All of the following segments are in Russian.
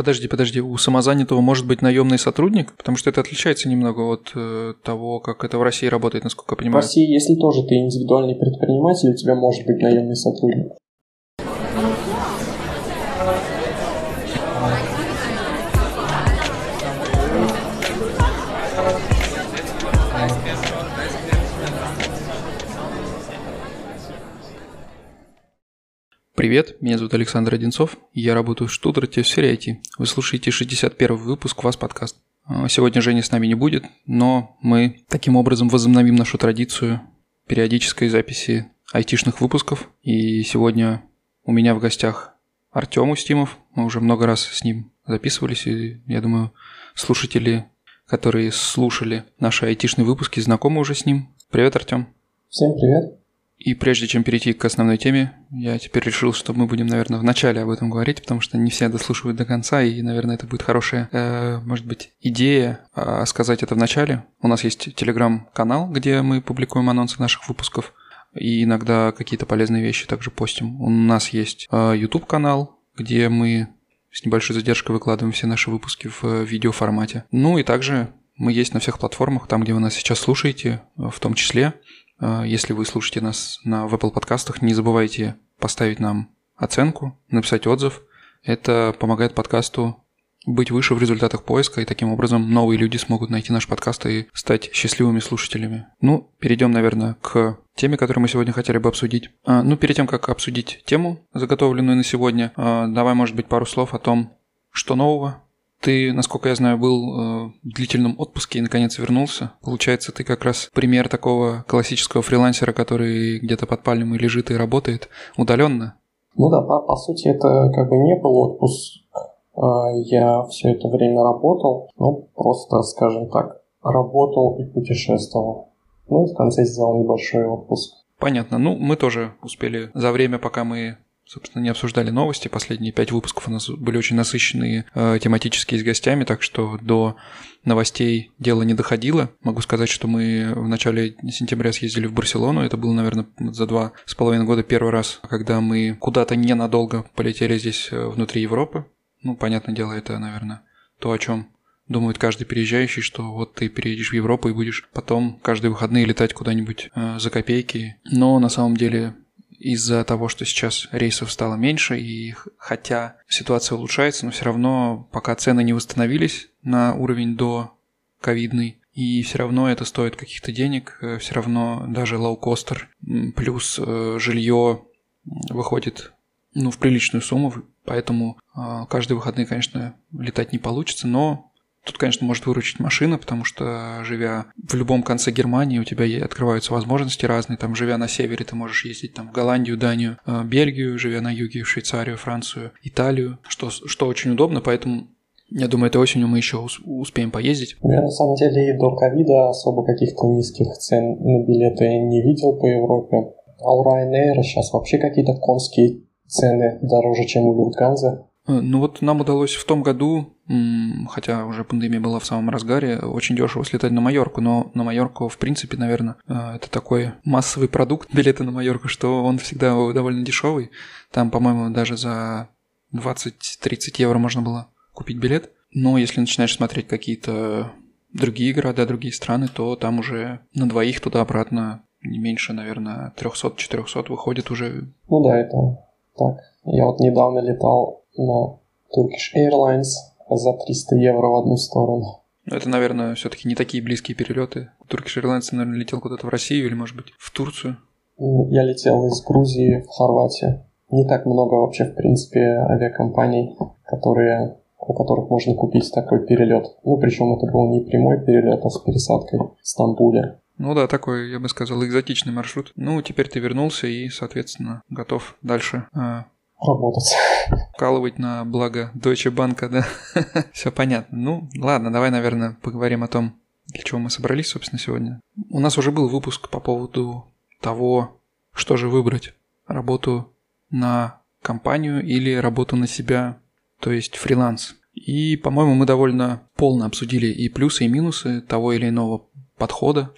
Подожди, подожди, у самозанятого может быть наемный сотрудник? Потому что это отличается немного от э, того, как это в России работает, насколько я понимаю. В России, если тоже ты индивидуальный предприниматель, у тебя может быть наемный сотрудник. Привет, меня зовут Александр Одинцов, я работаю в Штутгарте в сфере IT. Вы слушаете 61 выпуск «Вас подкаст». А, сегодня Жени с нами не будет, но мы таким образом возобновим нашу традицию периодической записи айтишных выпусков. И сегодня у меня в гостях Артем Устимов. Мы уже много раз с ним записывались, и я думаю, слушатели, которые слушали наши айтишные выпуски, знакомы уже с ним. Привет, Артем. Всем привет. И прежде чем перейти к основной теме, я теперь решил, что мы будем, наверное, в начале об этом говорить, потому что не все дослушивают до конца, и, наверное, это будет хорошая, э, может быть, идея э, сказать это в начале. У нас есть телеграм-канал, где мы публикуем анонсы наших выпусков, и иногда какие-то полезные вещи также постим. У нас есть э, YouTube-канал, где мы с небольшой задержкой выкладываем все наши выпуски в э, видеоформате. Ну и также мы есть на всех платформах, там, где вы нас сейчас слушаете, в том числе. А, если вы слушаете нас на в Apple подкастах, не забывайте поставить нам оценку, написать отзыв. Это помогает подкасту быть выше в результатах поиска, и таким образом новые люди смогут найти наш подкаст и стать счастливыми слушателями. Ну, перейдем, наверное, к теме, которую мы сегодня хотели бы обсудить. А, ну, перед тем, как обсудить тему, заготовленную на сегодня, а, давай, может быть, пару слов о том, что нового ты, насколько я знаю, был э, в длительном отпуске и наконец вернулся. Получается, ты как раз пример такого классического фрилансера, который где-то под пальмой лежит и работает удаленно. Ну да, по, по сути, это как бы не был отпуск. А, я все это время работал, ну, просто, скажем так, работал и путешествовал. Ну и в конце сделал небольшой отпуск. Понятно. Ну, мы тоже успели за время, пока мы собственно, не обсуждали новости. Последние пять выпусков у нас были очень насыщенные э, тематические с гостями, так что до новостей дело не доходило. Могу сказать, что мы в начале сентября съездили в Барселону. Это было, наверное, за два с половиной года первый раз, когда мы куда-то ненадолго полетели здесь э, внутри Европы. Ну, понятное дело, это, наверное, то, о чем думает каждый переезжающий, что вот ты переедешь в Европу и будешь потом каждые выходные летать куда-нибудь э, за копейки. Но на самом деле из-за того, что сейчас рейсов стало меньше, и хотя ситуация улучшается, но все равно пока цены не восстановились на уровень до ковидный, и все равно это стоит каких-то денег, э, все равно даже лоукостер плюс э, жилье выходит ну, в приличную сумму, поэтому э, каждые выходные, конечно, летать не получится, но Тут, конечно, может выручить машина, потому что, живя в любом конце Германии, у тебя открываются возможности разные. Там, живя на севере, ты можешь ездить там, в Голландию, Данию, э, Бельгию, живя на юге, в Швейцарию, Францию, Италию, что, что очень удобно, поэтому я думаю, этой осенью мы еще успеем поездить. Я на самом деле и до ковида особо каких-то низких цен на билеты не видел по Европе. А у Ryanair сейчас вообще какие-то конские цены дороже, чем у Люфтганза. Э, ну вот нам удалось в том году, хотя уже пандемия была в самом разгаре, очень дешево слетать на Майорку, но на Майорку, в принципе, наверное, э, это такой массовый продукт билеты на Майорку, что он всегда довольно дешевый. Там, по-моему, даже за 20-30 евро можно было купить билет. Но если начинаешь смотреть какие-то другие города, другие страны, то там уже на двоих туда-обратно не меньше, наверное, 300-400 выходит уже. Ну да, это так. Я вот недавно летал на Turkish Airlines за 300 евро в одну сторону. Это, наверное, все-таки не такие близкие перелеты. Turkish Airlines, наверное, летел куда-то в Россию или, может быть, в Турцию. Я летел из Грузии в Хорватию. Не так много вообще, в принципе, авиакомпаний, которые, у которых можно купить такой перелет. Ну, причем это был не прямой перелет, а с пересадкой в Стамбуле. Ну да, такой, я бы сказал, экзотичный маршрут. Ну, теперь ты вернулся и, соответственно, готов дальше э, работать. Вкалывать на благо Deutsche Bank, да? Все понятно. Ну, ладно, давай, наверное, поговорим о том, для чего мы собрались, собственно, сегодня. У нас уже был выпуск по поводу того, что же выбрать. Работу на компанию или работу на себя, то есть фриланс. И, по-моему, мы довольно полно обсудили и плюсы, и минусы того или иного подхода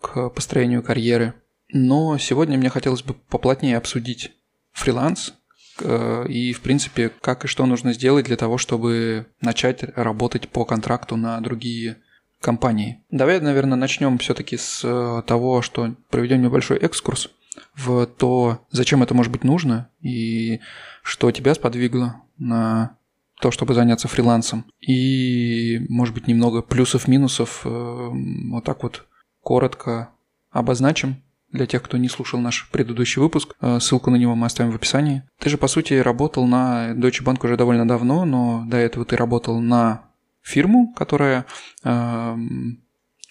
к построению карьеры. Но сегодня мне хотелось бы поплотнее обсудить фриланс, и, в принципе, как и что нужно сделать для того, чтобы начать работать по контракту на другие компании. Давай, наверное, начнем все-таки с э, того, что проведем небольшой экскурс в то, зачем это может быть нужно и что тебя сподвигло на то, чтобы заняться фрилансом. И, может быть, немного плюсов-минусов э, вот так вот коротко обозначим для тех, кто не слушал наш предыдущий выпуск. Э, ссылку на него мы оставим в описании. Ты же, по сути, работал на Deutsche Bank уже довольно давно, но до этого ты работал на фирму, которая э,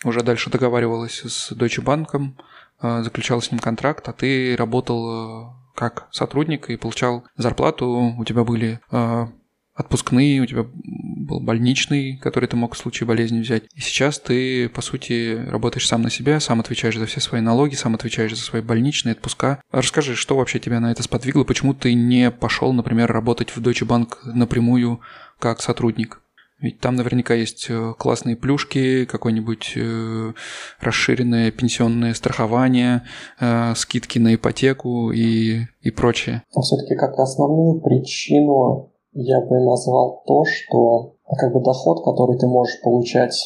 уже дальше договаривалась с Deutsche Bank, э, заключала с ним контракт, а ты работал э, как сотрудник и получал зарплату, у тебя были э, отпускные, у тебя был больничный, который ты мог в случае болезни взять. И сейчас ты, по сути, работаешь сам на себя, сам отвечаешь за все свои налоги, сам отвечаешь за свои больничные отпуска. Расскажи, что вообще тебя на это сподвигло, почему ты не пошел, например, работать в Deutsche Bank напрямую как сотрудник? Ведь там наверняка есть э, классные плюшки, какое-нибудь э, расширенное пенсионное страхование, э, скидки на ипотеку и, и прочее. А все-таки как основную причину я бы назвал то, что как бы доход, который ты можешь получать,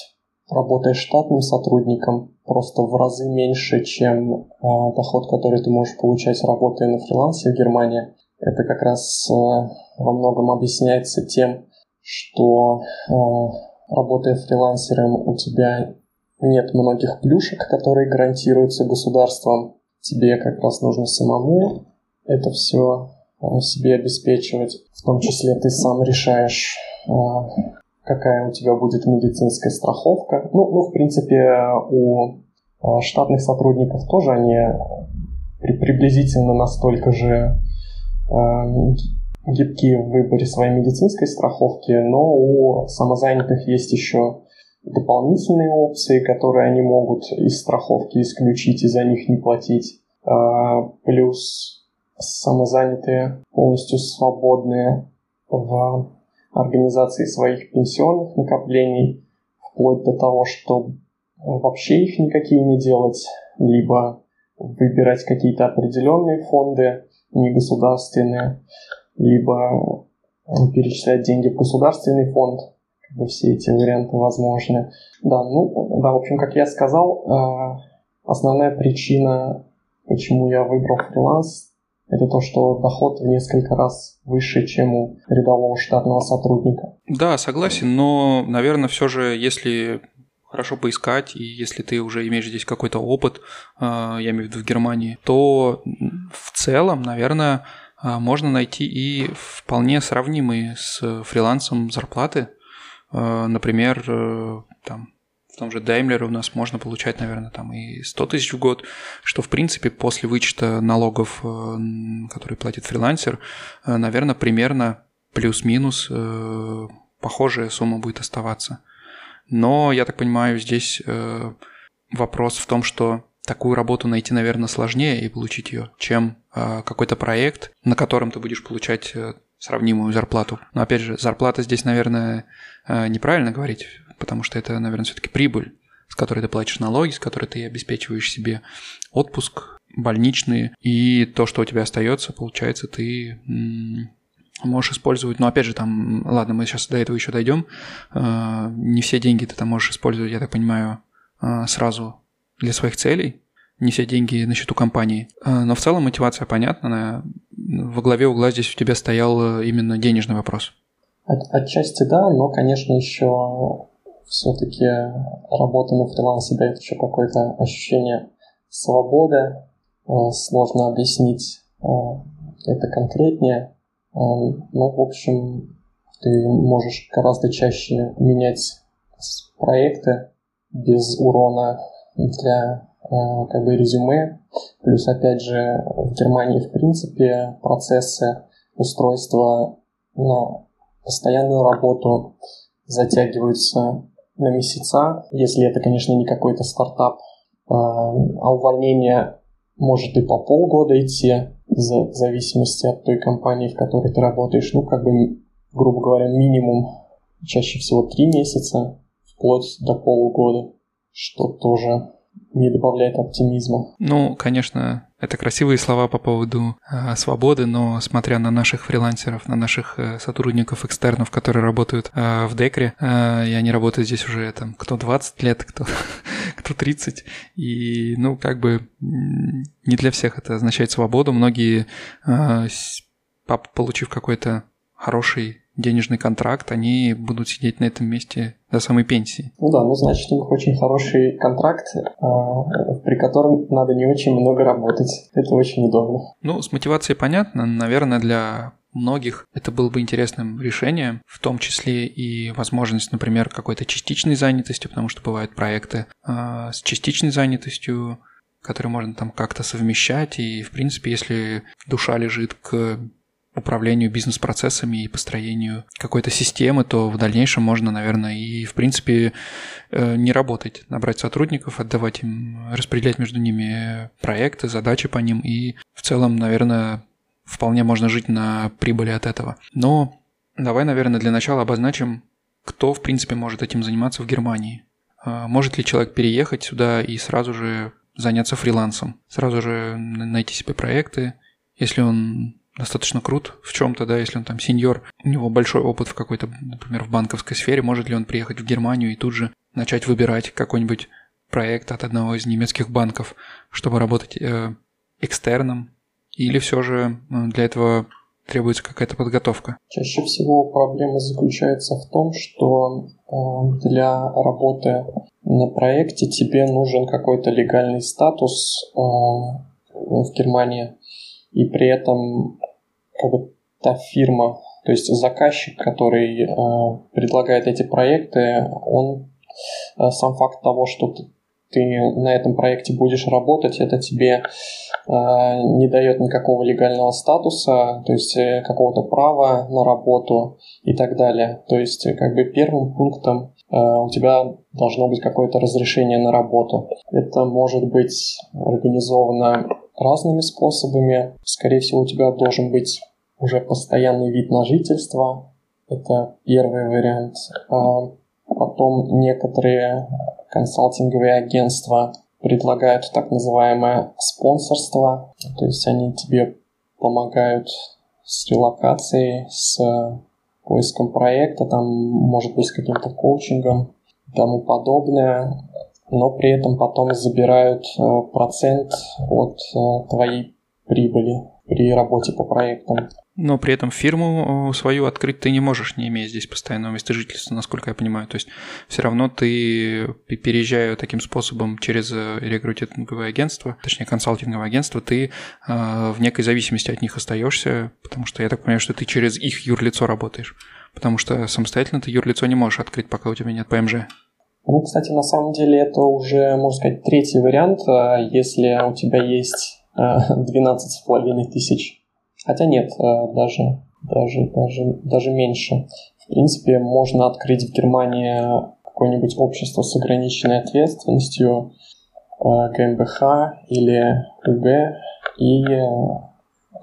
работая штатным сотрудником, просто в разы меньше, чем э, доход, который ты можешь получать, работая на фрилансе в Германии. Это как раз э, во многом объясняется тем, что э, работая фрилансером, у тебя нет многих плюшек, которые гарантируются государством. Тебе как раз нужно самому это все себе обеспечивать. В том числе ты сам решаешь, а, какая у тебя будет медицинская страховка. Ну, ну в принципе, у а, штатных сотрудников тоже они приблизительно настолько же гибкие в выборе своей медицинской страховки, но у самозанятых есть еще дополнительные опции, которые они могут из страховки исключить и за них не платить. Плюс самозанятые, полностью свободные в организации своих пенсионных накоплений, вплоть до того, чтобы вообще их никакие не делать, либо выбирать какие-то определенные фонды, негосударственные, либо перечислять деньги в государственный фонд. Все эти варианты возможны. Да, ну, да, в общем, как я сказал, э, основная причина, почему я выбрал фриланс, это то, что доход в несколько раз выше, чем у рядового штатного сотрудника. Да, согласен, но, наверное, все же, если хорошо поискать, и если ты уже имеешь здесь какой-то опыт, а, я имею в виду в Германии, то в целом, наверное, а, можно найти и вполне сравнимые с фрилансом зарплаты. А, например, э, там в том же Daimler у нас можно получать, наверное, там и 100 тысяч в год, что, в принципе, после вычета налогов, э, которые платит фрилансер, э, наверное, примерно плюс-минус э, похожая сумма будет оставаться. Но, я так понимаю, здесь вопрос в том, что такую работу найти, наверное, сложнее и получить ее, чем какой-то проект, на котором ты будешь получать сравнимую зарплату. Но опять же, зарплата здесь, наверное, неправильно говорить потому что это, наверное, все-таки прибыль, с которой ты платишь налоги, с которой ты обеспечиваешь себе отпуск, больничные, и то, что у тебя остается, получается, ты можешь использовать, но опять же там, ладно, мы сейчас до этого еще дойдем, а, не все деньги ты там можешь использовать, я так понимаю, а, сразу для своих целей, не все деньги на счету компании. А, но в целом мотивация понятна, во главе угла здесь у тебя стоял э, именно денежный вопрос. От, отчасти да, но, конечно, еще все-таки работа на фрилансе дает еще какое-то ощущение свободы. Э, сложно объяснить э, это конкретнее. Э, ну, в общем, ты можешь гораздо чаще менять проекты без урона для как бы резюме. Плюс, опять же, в Германии, в принципе, процессы устройства на постоянную работу затягиваются на месяца, если это, конечно, не какой-то стартап. А, а увольнение может и по полгода идти, в зависимости от той компании, в которой ты работаешь. Ну, как бы, грубо говоря, минимум чаще всего три месяца, вплоть до полугода, что тоже не добавляет оптимизма. Ну, конечно, это красивые слова по поводу э, свободы, но смотря на наших фрилансеров, на наших э, сотрудников экстернов, которые работают э, в Декре, э, и они работают здесь уже там кто 20 лет, кто, кто 30, и ну как бы не для всех это означает свободу. Многие, э, получив какой-то хороший денежный контракт, они будут сидеть на этом месте до самой пенсии. Ну да, ну значит у них очень хороший контракт, а, при котором надо не очень много работать. Это очень удобно. Ну, с мотивацией понятно. Наверное, для многих это было бы интересным решением, в том числе и возможность, например, какой-то частичной занятости, потому что бывают проекты э, с частичной занятостью, которые можно там как-то совмещать, и, в принципе, если душа лежит к управлению бизнес-процессами и построению какой-то системы, то в дальнейшем можно, наверное, и, в принципе, э, не работать, набрать сотрудников, отдавать им, распределять между ними проекты, задачи по ним, и в целом, наверное, вполне можно жить на прибыли от этого. Но давай, наверное, для начала обозначим, кто, в принципе, может этим заниматься в Германии. А, может ли человек переехать сюда и сразу же заняться фрилансом, сразу же найти себе проекты, если он достаточно крут в чем-то, да, если он там сеньор, у него большой опыт в какой-то, например, в банковской сфере, может ли он приехать в Германию и тут же начать выбирать какой-нибудь проект от одного из немецких банков, чтобы работать э, экстерном, или все же э, для этого требуется какая-то подготовка? Чаще всего проблема заключается в том, что э, для работы на проекте тебе нужен какой-то легальный статус э, в Германии, и при этом как бы та фирма, то есть заказчик, который э, предлагает эти проекты, он э, сам факт того, что ты, ты на этом проекте будешь работать, это тебе э, не дает никакого легального статуса, то есть э, какого-то права на работу и так далее. То есть э, как бы первым пунктом э, у тебя должно быть какое-то разрешение на работу. Это может быть организовано разными способами. Скорее всего, у тебя должен быть уже постоянный вид на жительство. Это первый вариант. А потом некоторые консалтинговые агентства предлагают так называемое спонсорство. То есть они тебе помогают с релокацией, с поиском проекта, там может быть с каким-то коучингом и тому подобное но при этом потом забирают э, процент от э, твоей прибыли при работе по проектам. Но при этом фирму э, свою открыть ты не можешь, не имея здесь постоянного места жительства, насколько я понимаю. То есть все равно ты, переезжая таким способом через рекрутинговое агентство, точнее консалтинговое агентство, ты в некой зависимости от них остаешься, потому что я так понимаю, что ты через их юрлицо работаешь. Потому что самостоятельно ты юрлицо не можешь открыть, пока у тебя нет ПМЖ. Ну, кстати, на самом деле это уже, можно сказать, третий вариант, а, если у тебя есть 12,5 а, тысяч. Хотя нет, а, даже, даже, даже, даже меньше. В принципе, можно открыть в Германии какое-нибудь общество с ограниченной ответственностью, ГМБХ или УГ, и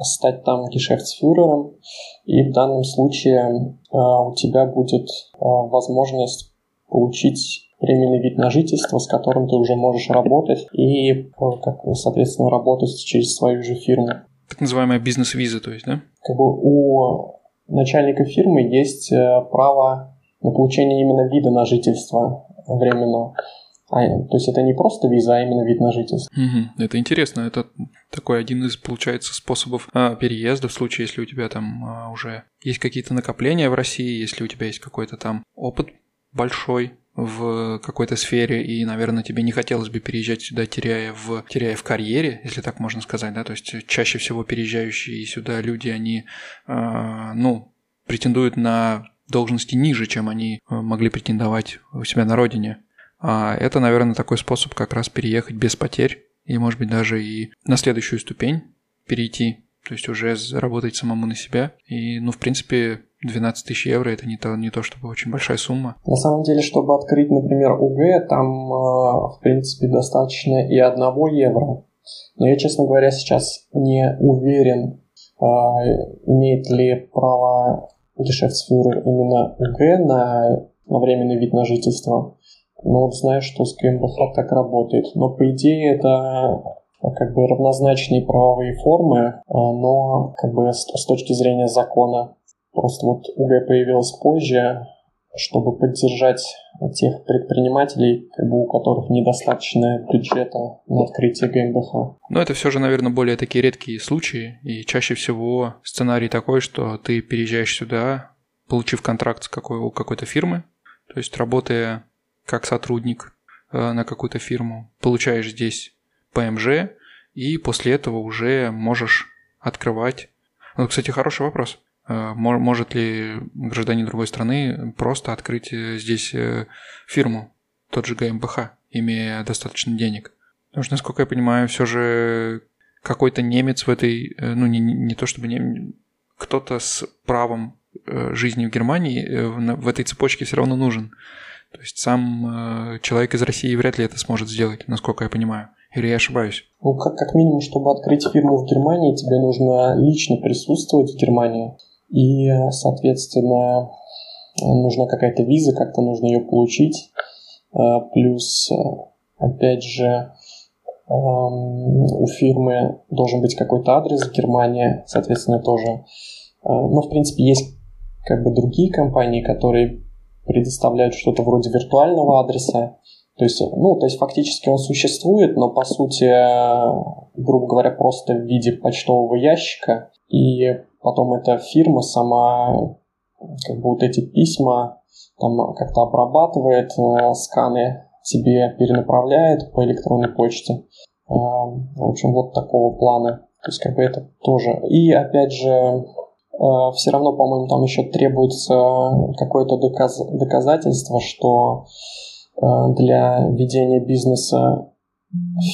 стать там гешефтсфюрером. И в данном случае у тебя будет возможность получить временный вид на жительство, с которым ты уже можешь работать и, э, как, соответственно, работать через свою же фирму. Так называемая бизнес-виза, то есть, да? Как бы у начальника фирмы есть э, право на получение именно вида на жительство временного. А, то есть это не просто виза, а именно вид на жительство. Угу, это интересно. Это такой один из, получается, способов а, переезда в случае, если у тебя там а, уже есть какие-то накопления в России, если у тебя есть какой-то там опыт большой в какой-то сфере, и, наверное, тебе не хотелось бы переезжать сюда, теряя в, теряя в карьере, если так можно сказать, да, то есть чаще всего переезжающие сюда люди, они, э, ну, претендуют на должности ниже, чем они э, могли претендовать у себя на родине. А это, наверное, такой способ как раз переехать без потерь и, может быть, даже и на следующую ступень перейти, то есть уже заработать самому на себя. И, ну, в принципе, 12 тысяч евро это не то, не то чтобы очень большая сумма. На самом деле, чтобы открыть, например, УГ, там, э, в принципе, достаточно и одного евро. Но я, честно говоря, сейчас не уверен, э, имеет ли право гешефтсфюрер именно УГ на, на временный вид на жительство. но вот знаю, что с ГМБХ так работает. Но по идее это как бы равнозначные правовые формы, но как бы с, с точки зрения закона. Просто вот УГ появилась позже, чтобы поддержать тех предпринимателей, как бы у которых недостаточно бюджета на открытие ГМБХ. Но это все же, наверное, более такие редкие случаи, и чаще всего сценарий такой, что ты переезжаешь сюда, получив контракт с какой, у какой-то фирмы, то есть работая как сотрудник э, на какую-то фирму, получаешь здесь ПМЖ, и после этого уже можешь открывать. Ну, кстати, хороший вопрос. Э, может ли гражданин другой страны просто открыть э, здесь э, фирму, тот же ГМБХ, имея достаточно денег? Потому что, насколько я понимаю, все же какой-то немец в этой, ну не, не то чтобы не, кто-то с правом жизни в Германии в этой цепочке все равно нужен. То есть сам человек из России вряд ли это сможет сделать, насколько я понимаю. Или я ошибаюсь? Ну, как, как минимум, чтобы открыть фирму в Германии, тебе нужно лично присутствовать в Германии и, соответственно, нужна какая-то виза, как-то нужно ее получить. А, плюс, опять же, у фирмы должен быть какой-то адрес в Германии, соответственно, тоже. А, Но, ну, в принципе, есть как бы другие компании, которые предоставляют что-то вроде виртуального адреса. То есть, ну, то есть фактически он существует, но по сути, грубо говоря, просто в виде почтового ящика. И потом эта фирма сама как бы вот эти письма там как-то обрабатывает, э, сканы тебе перенаправляет по электронной почте. Э, в общем, вот такого плана. То есть как бы это тоже. И опять же, э, все равно, по-моему, там еще требуется какое-то доказ... доказательство, что для ведения бизнеса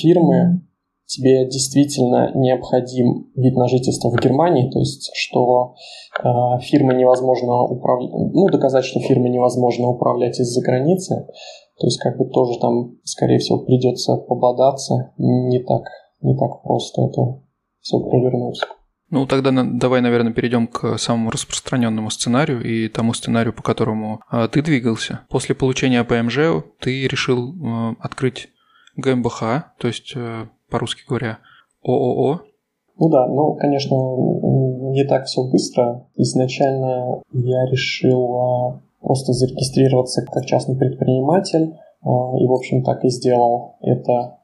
фирмы тебе действительно необходим вид на жительство в Германии, то есть что э, фирмы невозможно управлять, ну, доказать, что фирмы невозможно управлять из-за границы, то есть как бы тоже там, скорее всего, придется пободаться, не так, не так просто это все провернуть. Ну, тогда давай, наверное, перейдем к самому распространенному сценарию и тому сценарию, по которому э, ты двигался. После получения ПМЖ ты решил э, открыть ГМБХ, то есть э, по-русски говоря, ООО? Ну да, ну, конечно, не так все быстро. Изначально я решил а, просто зарегистрироваться как частный предприниматель, а, и, в общем, так и сделал. Это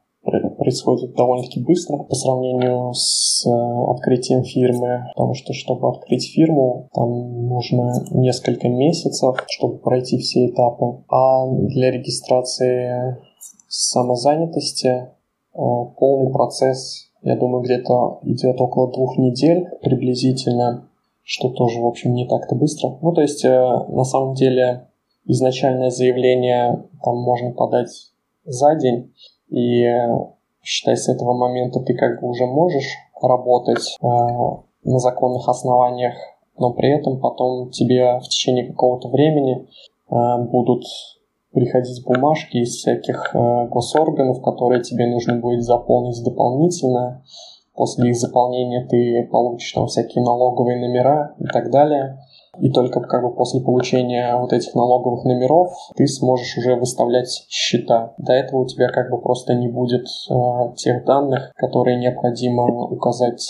происходит довольно-таки быстро по сравнению с а, открытием фирмы, потому что, чтобы открыть фирму, там нужно несколько месяцев, чтобы пройти все этапы. А для регистрации самозанятости полный процесс, я думаю, где-то идет около двух недель приблизительно, что тоже, в общем, не так-то быстро. Ну, то есть, э, на самом деле, изначальное заявление там можно подать за день, и э, считай, с этого момента ты как бы уже можешь работать на законных основаниях, но при этом потом тебе в течение какого-то времени будут приходить бумажки из всяких э, госорганов, которые тебе нужно будет заполнить дополнительно. После их заполнения ты получишь там всякие налоговые номера и так далее. И только как бы после получения вот этих налоговых номеров ты сможешь уже выставлять счета. До этого у тебя как бы просто не будет э, тех данных, которые необходимо указать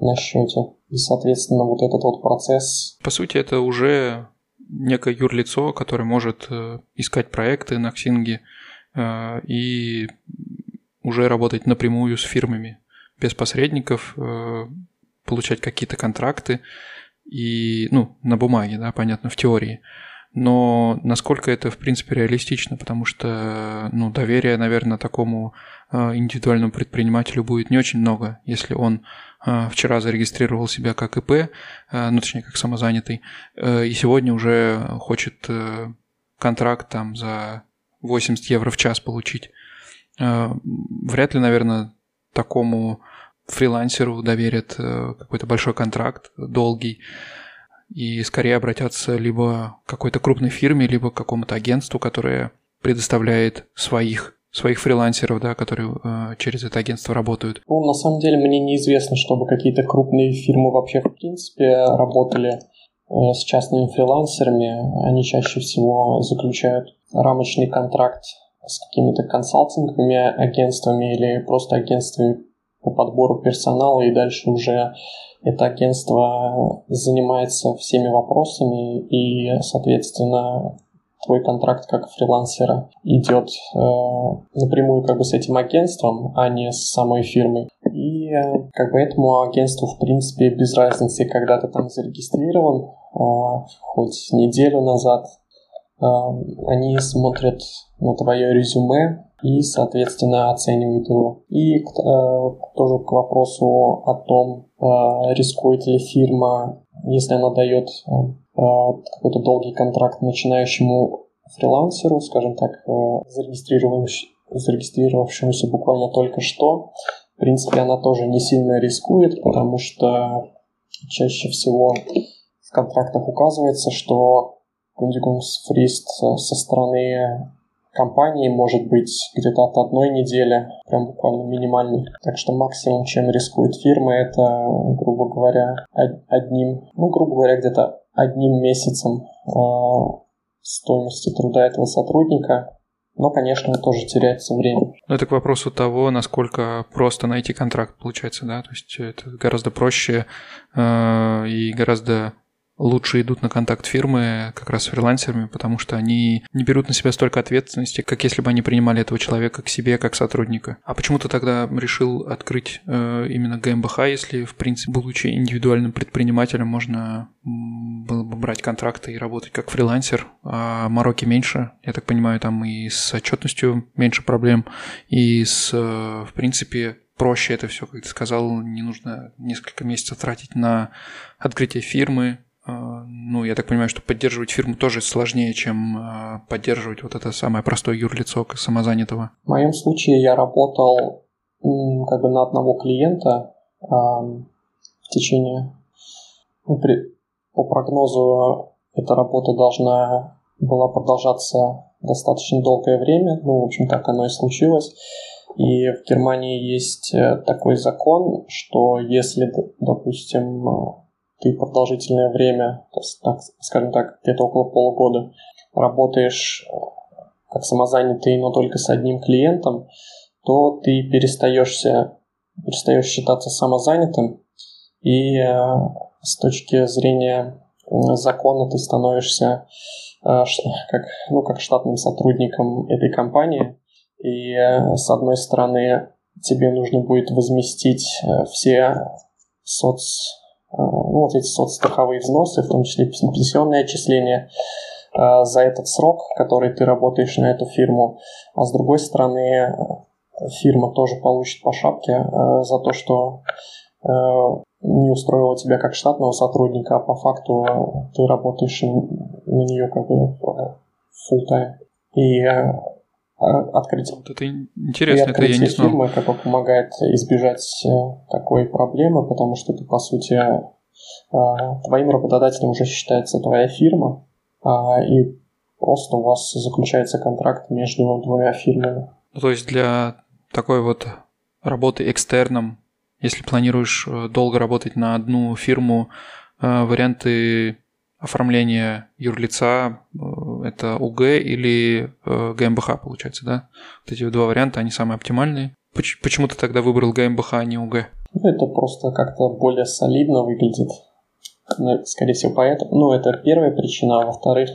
на счете. И, соответственно, вот этот вот процесс... По сути, это уже некое юрлицо, которое может э, искать проекты на Ксинге э, и уже работать напрямую с фирмами, без посредников, э, получать какие-то контракты и, ну, на бумаге, да, понятно, в теории. Но насколько это, в принципе, реалистично, потому что, ну, доверия, наверное, такому индивидуальному предпринимателю будет не очень много, если он вчера зарегистрировал себя как ИП, а, ну точнее как самозанятый, э, и сегодня уже хочет э, контракт там за 80 евро в час получить. Э, вряд ли, наверное, такому фрилансеру доверят какой-то большой контракт, долгий, и скорее обратятся либо к какой-то крупной фирме, либо к какому-то агентству, которое предоставляет своих своих фрилансеров, да, которые э, через это агентство работают? Ну, на самом деле мне неизвестно, чтобы какие-то крупные фирмы вообще в принципе работали э, с частными фрилансерами. Они чаще всего заключают рамочный контракт с какими-то консалтинговыми агентствами или просто агентствами по подбору персонала, и дальше уже это агентство занимается всеми вопросами, и, соответственно, твой контракт как фрилансера идет э, напрямую как бы с этим агентством, а не с самой фирмой. И э, как бы этому агентству, в принципе, без разницы, когда ты там зарегистрирован, э, хоть неделю назад, э, они смотрят на твое резюме и, соответственно, оценивают его. И э, тоже к вопросу о том, э, рискует ли фирма, если она дает э, какой-то долгий контракт начинающему фрилансеру, скажем так, э, зарегистрировавшемуся буквально только что. В принципе, она тоже не сильно рискует, потому что чаще всего в контрактах указывается, что Kündigungsfrist со стороны компании может быть где-то от одной недели, прям буквально минимальный. Так что максимум, чем рискует фирма, это, грубо говоря, одним, ну, грубо говоря, где-то одним месяцем э, стоимости труда этого сотрудника, но, конечно, тоже теряется время. Ну, это к вопросу того, насколько просто найти контракт получается, да? То есть это гораздо проще э, и гораздо лучше идут на контакт фирмы как раз с фрилансерами, потому что они не берут на себя столько ответственности, как если бы они принимали этого человека к себе как сотрудника. А почему ты тогда решил открыть э, именно ГМБХ, если, в принципе, будучи индивидуальным предпринимателем, можно было бы брать контракты и работать как фрилансер, а мороки меньше, я так понимаю, там и с отчетностью меньше проблем, и с, э, в принципе, проще это все, как ты сказал, не нужно несколько месяцев тратить на открытие фирмы, ну, я так понимаю, что поддерживать фирму тоже сложнее, чем а, поддерживать вот это самое простое юрлицо самозанятого. В моем случае я работал как бы на одного клиента в течение, ну, при, по прогнозу эта работа должна была продолжаться достаточно долгое время, ну, в общем, так оно и случилось. И в Германии есть э, такой закон, что если, допустим, ты продолжительное время, так, скажем так, где-то около полугода работаешь э, как самозанятый, но только с одним клиентом, то ты перестаешься, перестаешь считаться самозанятым, и э, с точки зрения закона ты становишься э, как, ну, как штатным сотрудником этой компании, и с одной стороны тебе нужно будет возместить все соц ну, вот эти соцстраховые взносы, в том числе пенсионные отчисления э, за этот срок, который ты работаешь на эту фирму. А с другой стороны, фирма тоже получит по шапке э, за то, что не устроила тебя как штатного сотрудника, а по факту ты работаешь на нее как бы full time. И открыть... Вот это интересно, это я не знал. как бы помогает избежать э, такой проблемы, потому что ты, по сути, э, твоим работодателем уже считается твоя фирма, а, и просто у вас заключается контракт между двумя фирмами. Ну, то есть для такой вот работы экстерном, если планируешь э, долго работать на одну фирму, варианты оформление юрлица э, это УГ или э, ГМБХ, получается, да? Вот эти два варианта, они самые оптимальные. Почему ты тогда выбрал ГМБХ, а не УГ? Ну, это просто как-то более солидно выглядит. Ну, скорее всего, поэтому. Ну, это первая причина. А во-вторых,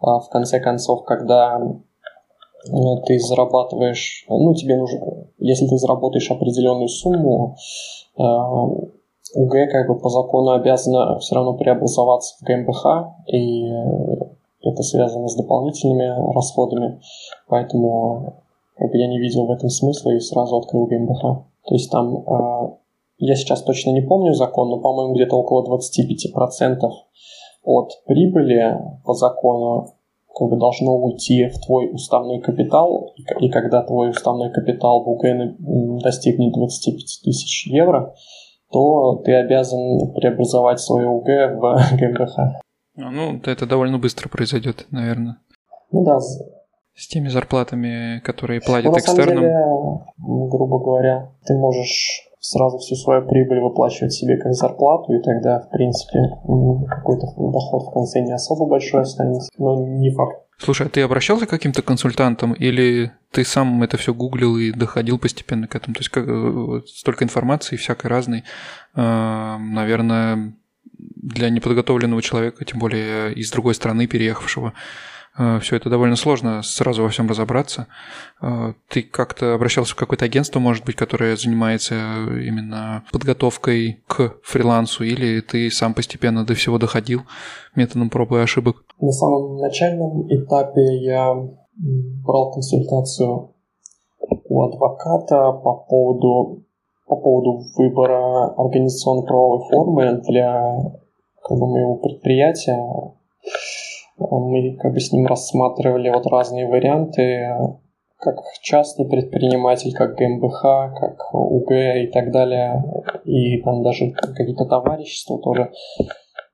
а, в конце концов, когда ну, ты зарабатываешь, ну, тебе нужно, если ты заработаешь определенную сумму, а, УГ как бы по закону обязана все равно преобразоваться в ГМБХ, и это связано с дополнительными расходами, поэтому как бы я не видел в этом смысла и сразу открыл ГМБХ. То есть там, э, я сейчас точно не помню закон, но, по-моему, где-то около 25% от прибыли по закону как бы должно уйти в твой уставной капитал, и когда твой уставной капитал в УГ достигнет 25 тысяч евро, то ты обязан преобразовать свое УГ в ГМБХ. А, ну, это довольно быстро произойдет, наверное. Ну да. С теми зарплатами, которые платят ну, экстерном. Деле, грубо говоря, ты можешь сразу всю свою прибыль выплачивать себе как зарплату, и тогда, в принципе, какой-то доход в конце не особо большой останется, но не факт. Слушай, а ты обращался к каким-то консультантам или ты сам это все гуглил и доходил постепенно к этому? То есть как, э, столько информации всякой разной, э, наверное, для неподготовленного человека, тем более из другой страны переехавшего, все это довольно сложно сразу во всем разобраться. Э, ты как-то обращался в какое-то агентство, может быть, которое занимается именно подготовкой к фрилансу, или ты сам постепенно до всего доходил методом проб и ошибок? На самом начальном этапе я брал консультацию у адвоката по поводу, по поводу выбора организационно-правовой формы для как бы, моего предприятия мы как бы с ним рассматривали вот разные варианты, как частный предприниматель, как ГМБХ, как УГ и так далее. И там даже какие-то товарищества тоже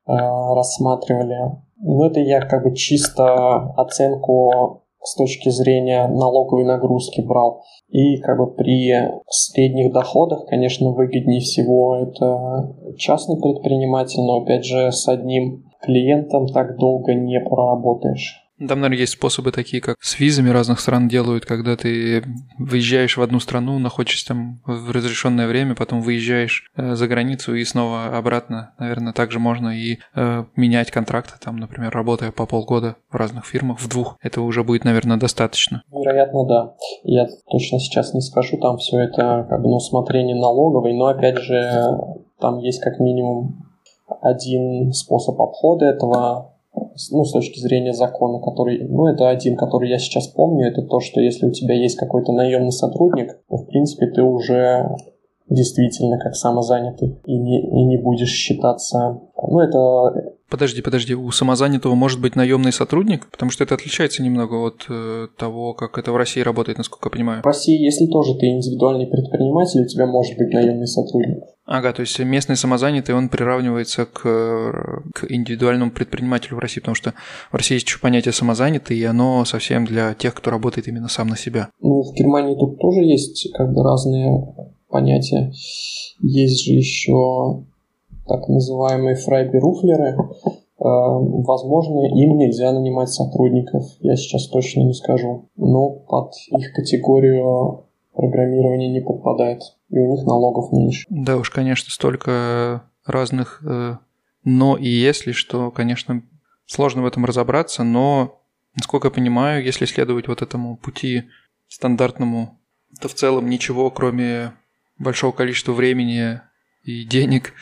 э, рассматривали. Но это я как бы чисто оценку с точки зрения налоговой нагрузки брал. И как бы при средних доходах, конечно, выгоднее всего это частный предприниматель, но опять же с одним клиентом так долго не проработаешь. Там, наверное, есть способы такие, как с визами разных стран делают, когда ты выезжаешь в одну страну, находишься там в разрешенное время, потом выезжаешь э, за границу и снова обратно. Наверное, также можно и э, менять контракты, там, например, работая по полгода в разных фирмах, в двух. Этого уже будет, наверное, достаточно. Вероятно, да. Я точно сейчас не скажу, там все это как бы на усмотрение налоговой, но опять же, там есть как минимум один способ обхода этого, ну, с точки зрения закона, который, ну, это один, который я сейчас помню, это то, что если у тебя есть какой-то наемный сотрудник, то, в принципе, ты уже действительно как самозанятый и не, и не будешь считаться... Ну, это Подожди, подожди, у самозанятого может быть наемный сотрудник? Потому что это отличается немного от э, того, как это в России работает, насколько я понимаю. В России, если тоже ты индивидуальный предприниматель, у тебя может быть наемный сотрудник. Ага, то есть местный самозанятый, он приравнивается к, к индивидуальному предпринимателю в России, потому что в России есть еще понятие самозанятый, и оно совсем для тех, кто работает именно сам на себя. Ну, в Германии тут тоже есть как бы разные понятия. Есть же еще так называемые фрайберуфлеры, э, возможно, им нельзя нанимать сотрудников, я сейчас точно не скажу, но под их категорию программирования не подпадает, и у них налогов меньше. Да уж, конечно, столько разных э, но и если, что, конечно, сложно в этом разобраться, но, насколько я понимаю, если следовать вот этому пути стандартному, то в целом ничего, кроме большого количества времени и денег,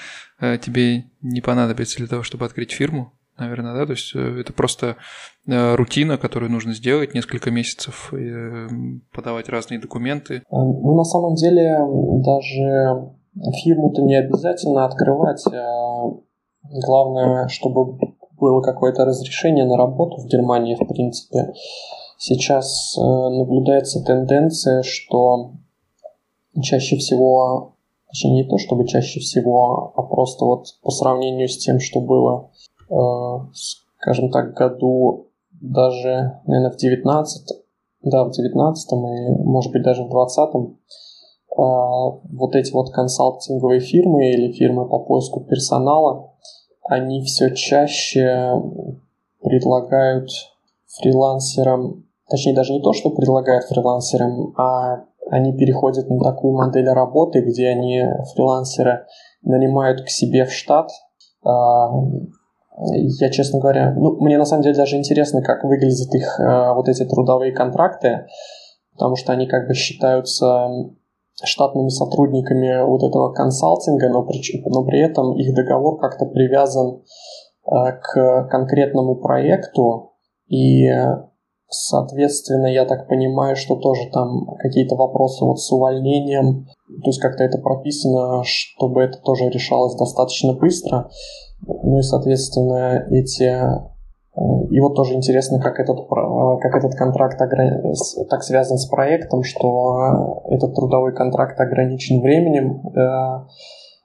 тебе не понадобится для того, чтобы открыть фирму, наверное, да, то есть э, это просто э, рутина, которую нужно сделать несколько месяцев, подавать разные документы. Ну, на самом деле, даже фирму-то не обязательно открывать. Главное, чтобы было какое-то разрешение на работу в Германии, в принципе. Сейчас наблюдается тенденция, что чаще всего Точнее, не то чтобы чаще всего, а просто вот по сравнению с тем, что было, э, скажем так, году даже, наверное, в 19 да, в 19 и, может быть, даже в 20 э, вот эти вот консалтинговые фирмы или фирмы по поиску персонала, они все чаще предлагают фрилансерам, точнее даже не то, что предлагают фрилансерам, а они переходят на такую модель работы, где они фрилансеры нанимают к себе в штат. А, я, честно говоря, ну, мне на самом деле даже интересно, как выглядят их а, вот эти трудовые контракты, потому что они как бы считаются штатными сотрудниками вот этого консалтинга, но при, но при этом их договор как-то привязан а, к конкретному проекту, и Соответственно, я так понимаю, что тоже там какие-то вопросы вот с увольнением, то есть как-то это прописано, чтобы это тоже решалось достаточно быстро. Ну и, соответственно, эти... Э, и вот тоже интересно, как этот, как этот контракт так связан с проектом, что этот трудовой контракт ограничен временем, э,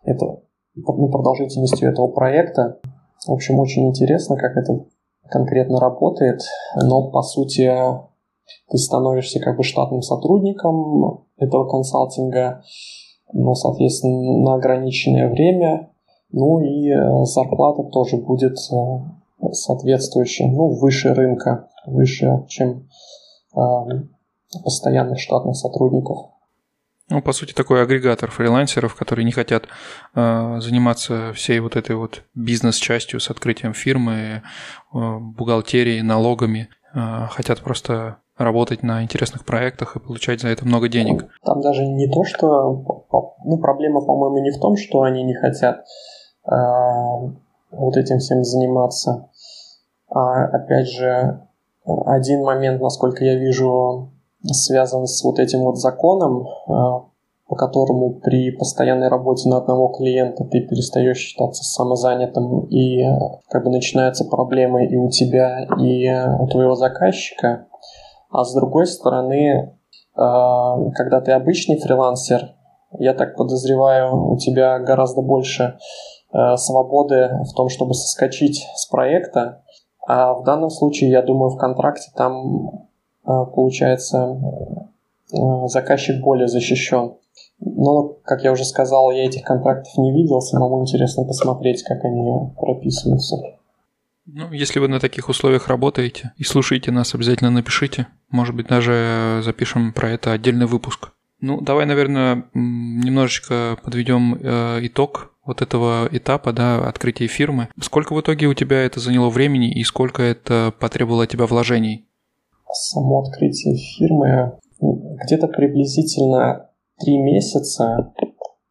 это, ну, продолжительностью этого проекта. В общем, очень интересно, как это конкретно работает, но по сути ты становишься как бы штатным сотрудником этого консалтинга, но, соответственно, на ограниченное время, ну и э, зарплата тоже будет э, соответствующая, ну, выше рынка. выше, чем постоянных штатных сотрудников. Ну, по сути, такой агрегатор фрилансеров, которые не хотят э, заниматься всей вот этой вот бизнес-частью с открытием фирмы, э, бухгалтерией, налогами. Э, хотят просто работать на интересных проектах и получать за это много денег. Там даже не то, что... Ну, проблема, по-моему, не в том, что они не хотят э, вот этим всем заниматься. А, опять же, один момент, насколько я вижу, связан с вот этим вот законом, э, по которому при постоянной работе на одного клиента ты перестаешь считаться самозанятым, и э, как бы начинаются проблемы и у тебя, и у твоего заказчика. А с другой стороны, э, когда ты обычный фрилансер, я так подозреваю, у тебя гораздо больше свободы в том, чтобы соскочить с проекта. А в данном случае, я думаю, в контракте там получается, э, заказчик более защищен. Но, как я уже сказал, я этих контрактов не видел, самому интересно посмотреть, как они прописываются. Ну, если вы на таких условиях работаете и слушаете нас, обязательно напишите. Может быть, даже запишем про это отдельный выпуск. Ну, давай, наверное, немножечко подведем э, итог вот этого этапа, да, открытия фирмы. Сколько в итоге у тебя это заняло времени и сколько это потребовало от тебя вложений? Само открытие фирмы. Где-то приблизительно три месяца,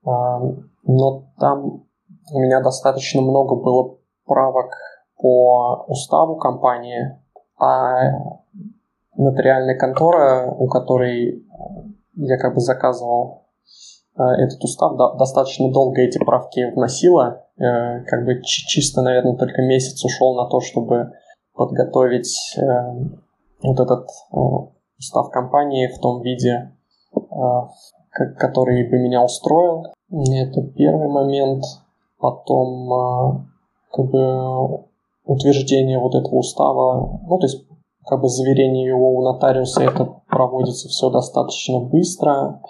а, но там у меня достаточно много было правок по уставу компании, а нотариальная контора, у которой я как бы заказывал а, этот устав, достаточно долго эти правки вносила, э, как бы чисто, наверное, только месяц ушел на то, чтобы подготовить э, вот этот э, устав компании в том виде, э, который бы меня устроил. Это первый момент. Потом э, как бы утверждение вот этого устава, ну то есть как бы заверение его у нотариуса, это проводится все достаточно быстро.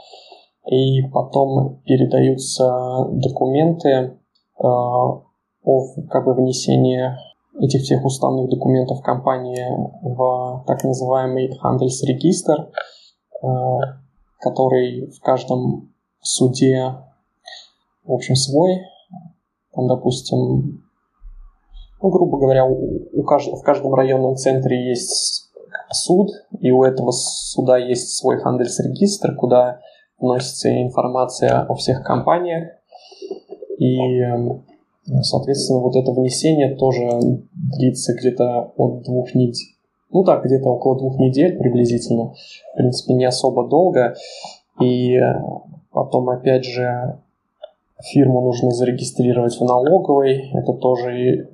И потом передаются документы о как бы внесении этих всех уставных документов компании в так называемый Handelsregister, э, который в каждом суде, в общем, свой. Там, допустим, ну, грубо говоря, у, у кажд... в каждом районном центре есть суд, и у этого суда есть свой Handelsregister, куда вносится информация о всех компаниях. И эм, Соответственно, вот это внесение тоже длится где-то от двух недель. Ну так, где-то около двух недель приблизительно. В принципе, не особо долго. И потом, опять же, фирму нужно зарегистрировать в налоговой. Это тоже,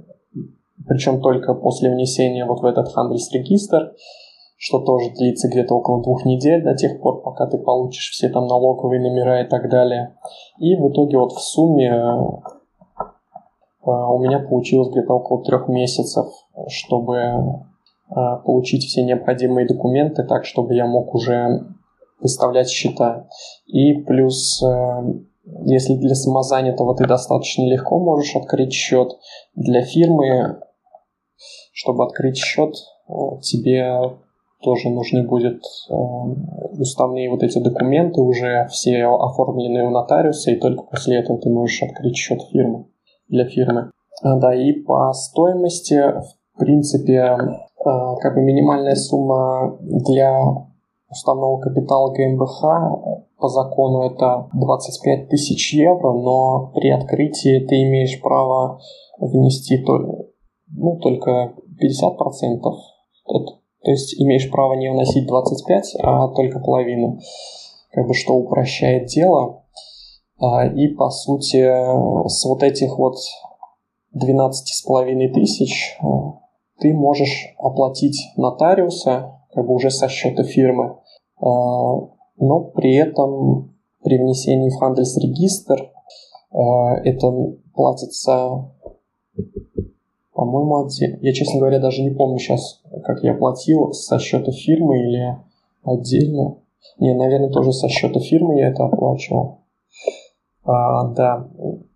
причем только после внесения вот в этот Handelsрегистр, что тоже длится где-то около двух недель до тех пор, пока ты получишь все там налоговые номера и так далее. И в итоге вот в сумме а, у меня получилось где-то около трех месяцев, чтобы а, получить все необходимые документы так, чтобы я мог уже выставлять счета. И плюс, а, если для самозанятого ты достаточно легко можешь открыть счет, для фирмы, чтобы открыть счет, тебе тоже нужны будут уставные вот эти документы, уже все оформленные у нотариуса, и только после этого ты можешь открыть счет фирмы для фирмы. А, да, и по стоимости, в принципе, а, как бы минимальная сумма для уставного капитала ГМБХ по закону это 25 тысяч евро, но при открытии ты имеешь право внести только, ну, только 50%. То есть имеешь право не вносить 25, а только половину, как бы что упрощает дело. А, и, по сути, с вот этих вот 12,5 тысяч э, ты можешь оплатить нотариуса как бы уже со счета фирмы, а, но при этом при внесении в Handelsregister а, это платится, по-моему, отдельно. Я, честно говоря, даже не помню сейчас, как я платил, со счета фирмы или отдельно. Не, наверное, тоже со счета фирмы я это оплачивал. А, да.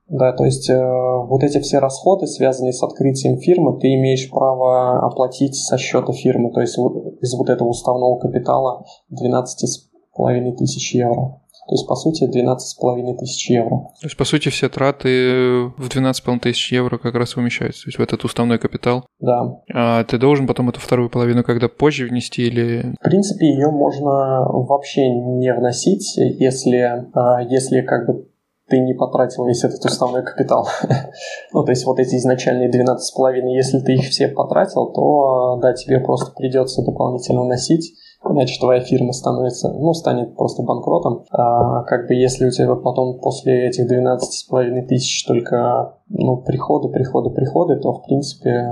Да, то есть э, вот эти все расходы, связанные с открытием фирмы, ты имеешь право оплатить со счета фирмы, то есть вот, из вот этого уставного капитала 12,5 тысяч евро. То есть, по сути, 12,5 тысяч евро. То есть, по сути, все траты в 12,5 тысяч евро как раз вымещаются, то есть в этот уставной капитал. Да. А ты должен потом эту вторую половину когда позже внести или... В принципе, ее можно вообще не вносить, если, а, если как бы ты не потратил весь этот уставной капитал. ну, то есть вот эти изначальные 12,5, если ты их все потратил, то да, тебе просто придется дополнительно вносить иначе твоя фирма становится, ну, станет просто банкротом. А как бы если у тебя потом после этих 12,5 тысяч только ну, приходы, приходы, приходы, то, в принципе,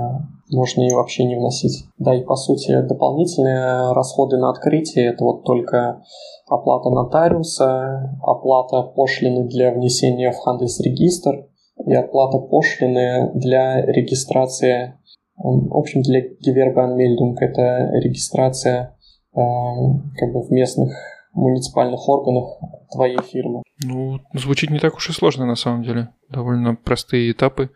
можно ее вообще не вносить. Да, и по сути дополнительные расходы на открытие это вот только оплата нотариуса, оплата пошлины для внесения в Хандельс-регистр и оплата пошлины для регистрации, в общем, для Gewerbeanmeldung, это регистрация Эм, как бы в местных муниципальных органах твоей фирмы. Ну, звучит не так уж и сложно на самом деле. Довольно простые этапы,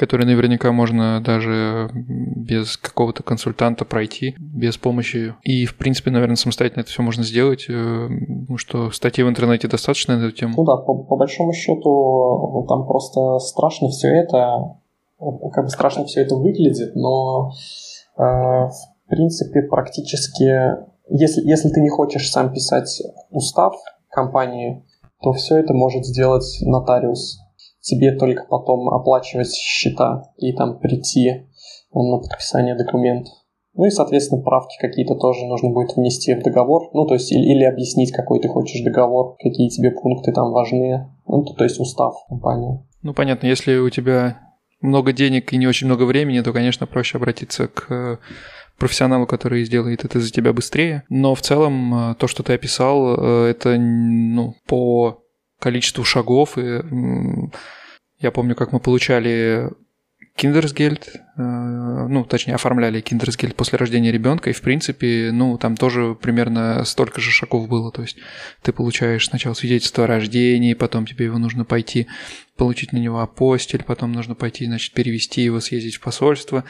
которые наверняка можно даже без какого-то консультанта пройти, без помощи. И, в принципе, наверное, самостоятельно это все можно сделать, ну что статей в интернете достаточно на эту тему. Ну да, по, по большому счету там просто страшно все это, как бы страшно все это выглядит, но э, в принципе практически если, если ты не хочешь сам писать устав компании, то все это может сделать нотариус. Тебе только потом оплачивать счета и там прийти на подписание документов. Ну и, соответственно, правки какие-то тоже нужно будет внести в договор. Ну, то есть, или, или объяснить, какой ты хочешь договор, какие тебе пункты там важны. Ну, то, то есть, устав компании. Ну, понятно, если у тебя много денег и не очень много времени, то, конечно, проще обратиться к профессионалу, который сделает это за тебя быстрее. Но в целом э, то, что ты описал, э, это ну, по количеству шагов. И, я помню, как мы получали Киндерсгельд, э, ну, точнее, оформляли Киндерсгельд после рождения ребенка, и, в принципе, ну, там тоже примерно столько же шагов было, то есть ты получаешь сначала свидетельство о рождении, потом тебе его нужно пойти получить на него апостиль, потом нужно пойти, значит, перевести его, съездить в посольство,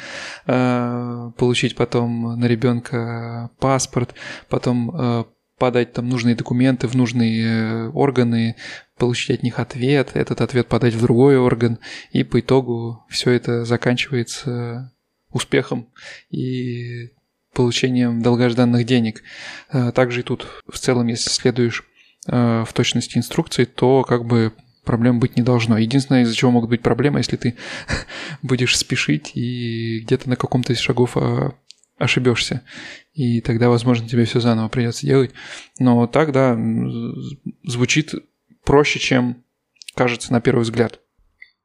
э, получить потом на ребенка паспорт, потом э, подать там нужные документы в нужные органы, получить от них ответ, этот ответ подать в другой орган, и по итогу все это заканчивается успехом и получением долгожданных денег. Э, также и тут в целом, если следуешь э, в точности инструкции, то как бы проблем быть не должно. Единственное, из-за чего могут быть проблемы, если ты будешь спешить и где-то на каком-то из шагов э, ошибешься. И тогда, возможно, тебе все заново придется делать. Но так, да, звучит проще, чем кажется на первый взгляд.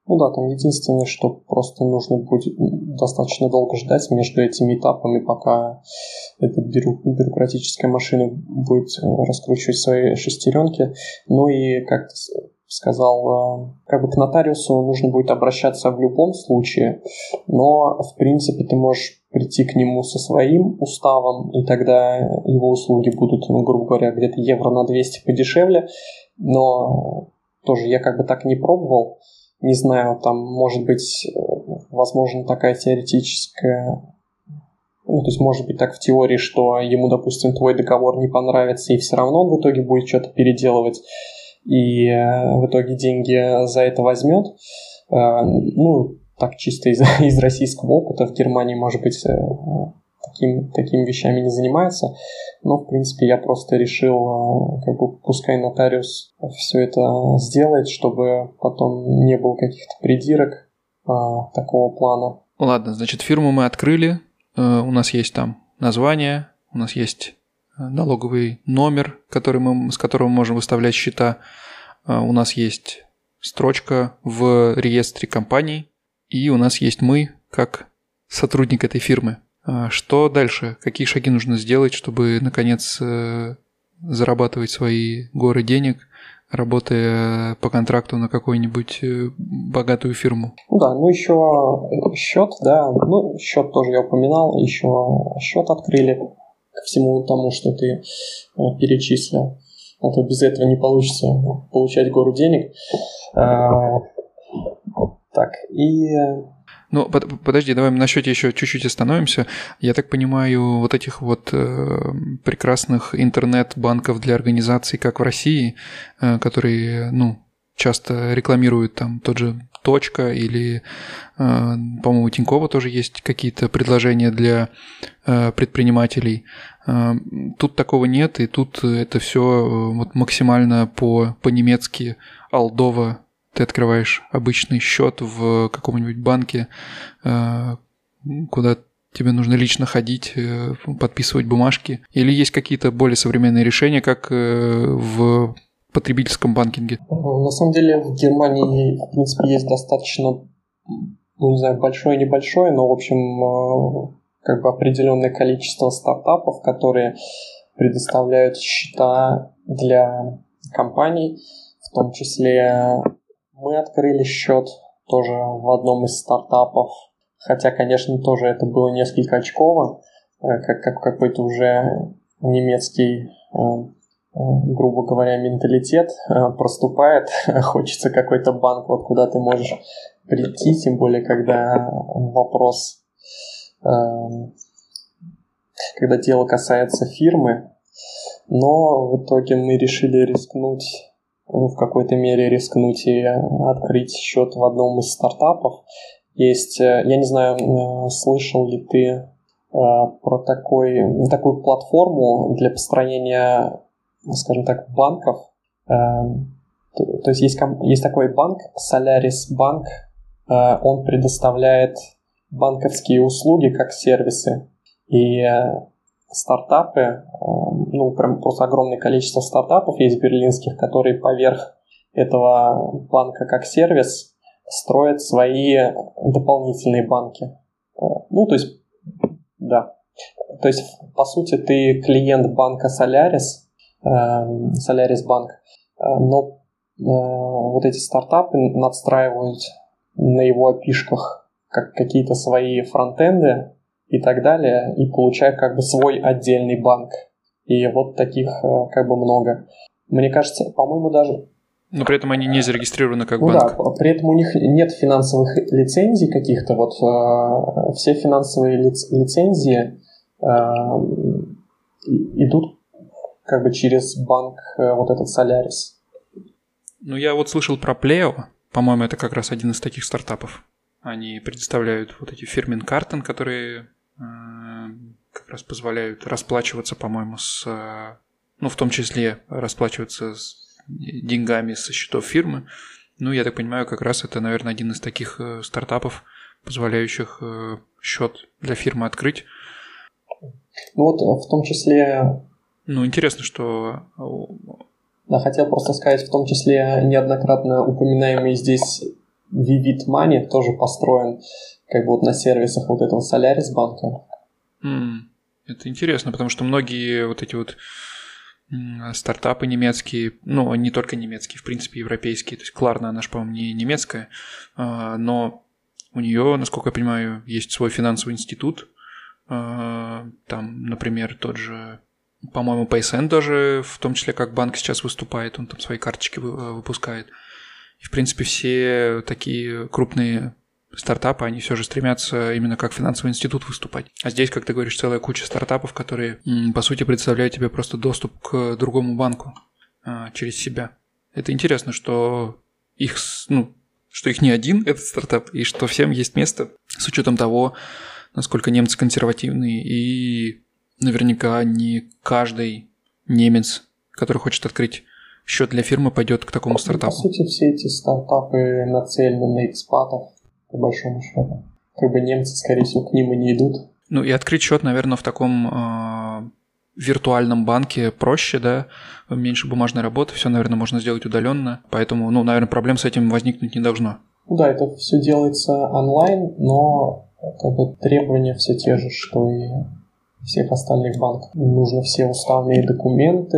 Ну да, там единственное, что просто нужно будет достаточно долго ждать между этими этапами, пока эта бюро- бюрократическая машина будет э, раскручивать свои шестеренки. Ну и, как сказал, э, как бы к нотариусу нужно будет обращаться в любом случае, но, в принципе, ты можешь прийти к нему со своим уставом, и тогда его услуги будут, ну, грубо говоря, где-то евро на 200 подешевле, но тоже я как бы так не пробовал. Не знаю, там может быть, возможно, такая теоретическая ну, то есть, может быть, так в теории, что ему, допустим, твой договор не понравится, и все равно он в итоге будет что-то переделывать, и э, в итоге деньги за это возьмет. Э, ну, так чисто из, из российского опыта в Германии, может быть, э, таким, такими вещами не занимается. Но, в принципе, я просто решил, э, как бы, пускай нотариус все это сделает, чтобы потом не было каких-то придирок а, такого плана. Ладно, значит, фирму мы открыли, у нас есть там название, у нас есть налоговый номер, который мы, с которого мы можем выставлять счета, у нас есть строчка в реестре компаний, и у нас есть мы, как сотрудник этой фирмы. А что дальше? Какие шаги нужно сделать, чтобы, наконец, э, зарабатывать свои горы денег, работая по контракту на какую-нибудь э, богатую фирму? Да, ну еще счет, да, ну счет тоже я упоминал, еще счет открыли ко всему тому, что ты э, перечислил. А то без этого не получится получать гору денег. И ну, под, подожди, давай на счете еще чуть-чуть остановимся. Я так понимаю, вот этих вот э, прекрасных интернет-банков для организаций, как в России, э, которые, ну, часто рекламируют там тот же Точка или, э, по-моему, у Тинькова тоже есть какие-то предложения для э, предпринимателей. Э, тут такого нет, и тут это все э, вот максимально по, по-немецки алдово ты открываешь обычный счет в каком-нибудь банке, э, куда тебе нужно лично ходить, э, подписывать бумажки? Или есть какие-то более современные решения, как э, в потребительском банкинге? На самом деле в Германии, в принципе, есть достаточно, ну не знаю, большое небольшое, но, в общем, как бы определенное количество стартапов, которые предоставляют счета для компаний, в том числе мы открыли счет тоже в одном из стартапов, хотя, конечно, тоже это было несколько очково, э, как, как какой-то уже немецкий, э, э, грубо говоря, менталитет проступает. Хочется какой-то банк, вот куда ты можешь прийти, тем более, когда вопрос, когда дело касается фирмы. Но в итоге мы решили рискнуть в какой-то мере рискнуть и открыть счет в одном из стартапов. Есть, э, я не знаю, э, слышал ли ты э, про такой, такую платформу для построения, скажем так, банков. То есть есть, есть такой банк, Solaris Bank, он предоставляет банковские услуги как сервисы. И стартапы, э, ну, прям просто огромное количество стартапов есть берлинских, которые поверх этого банка как сервис строят свои дополнительные банки. Э, ну, то есть, да. То есть, по сути, ты клиент банка Solaris, э, Solaris Bank, но вот эти стартапы надстраивают на его опишках как какие-то свои фронтенды, и так далее, и получаю как бы свой отдельный банк. И вот таких э, как бы много. Мне кажется, по-моему, даже... Но при этом они не зарегистрированы как ну банк. Да, при этом у них нет финансовых лицензий каких-то. Вот э, все финансовые лиц, лицензии э, идут как бы через банк э, вот этот Solaris. Ну, я вот слышал про Pleo. По-моему, это как раз один из таких стартапов. Они предоставляют вот эти фирмен-картен, которые Э, как раз позволяют расплачиваться, по-моему, с... Ну, в том числе расплачиваться с деньгами со счетов фирмы. Ну, я так понимаю, как раз это, наверное, один из таких э, стартапов, позволяющих э, счет для фирмы открыть. Ну вот в том числе... Ну, интересно, что... Да, хотел просто сказать, в том числе неоднократно упоминаемый здесь Vivid Money тоже построен как бы вот на сервисах вот этого Solaris банка. Mm, это интересно, потому что многие вот эти вот стартапы немецкие, ну, не только немецкие, в принципе, европейские. То есть Кларна, она же, по-моему, не немецкая, а, но у нее, насколько я понимаю, есть свой финансовый институт. А, там, например, тот же, по-моему, PaySend даже, в том числе как банк сейчас выступает, он там свои карточки выпускает. И, в принципе, все такие крупные стартапы, они все же стремятся именно как финансовый институт выступать. А здесь, как ты говоришь, целая куча стартапов, которые, по сути, представляют тебе просто доступ к другому банку а, через себя. Это интересно, что их, ну, что их не один, этот стартап, и что всем есть место с учетом того, насколько немцы консервативные, и наверняка не каждый немец, который хочет открыть счет для фирмы, пойдет к такому стартапу. По сути, все эти стартапы нацелены на экспатов, по большому счету. Как бы немцы, скорее всего, к ним и не идут. Ну и открыть счет, наверное, в таком э, виртуальном банке проще, да, меньше бумажной работы, все, наверное, можно сделать удаленно, поэтому, ну, наверное, проблем с этим возникнуть не должно. Ну да, это все делается онлайн, но как бы требования все те же, что и всех остальных банков. Нужно все уставные документы,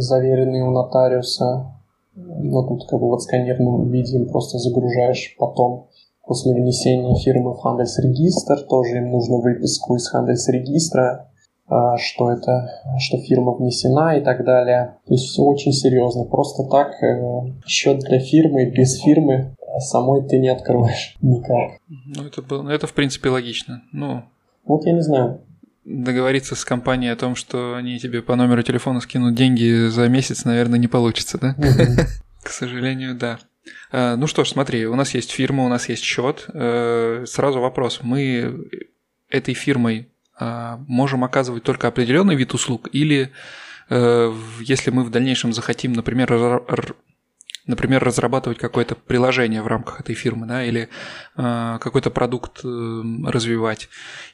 заверенные у нотариуса. Но тут как бы в отсканированном виде им просто загружаешь потом После внесения фирмы в Хандельс-регистр тоже им нужно выписку из Хандельс-регистра, а, что это, что фирма внесена и так далее. То есть все очень серьезно. Просто так э, счет для фирмы без фирмы самой ты не откроешь никак. Ну, это, было, ну, это в принципе логично. Ну, вот я не знаю. Договориться с компанией о том, что они тебе по номеру телефона скинут деньги за месяц, наверное, не получится, да? К сожалению, да. А, ну что ж, смотри, у нас есть фирма, у нас есть счет. Э, сразу вопрос. Мы этой фирмой а, можем оказывать только определенный вид услуг или э, если мы в дальнейшем захотим, например, например, разрабатывать какое-то приложение в рамках этой фирмы, да, или э, какой-то продукт э, развивать,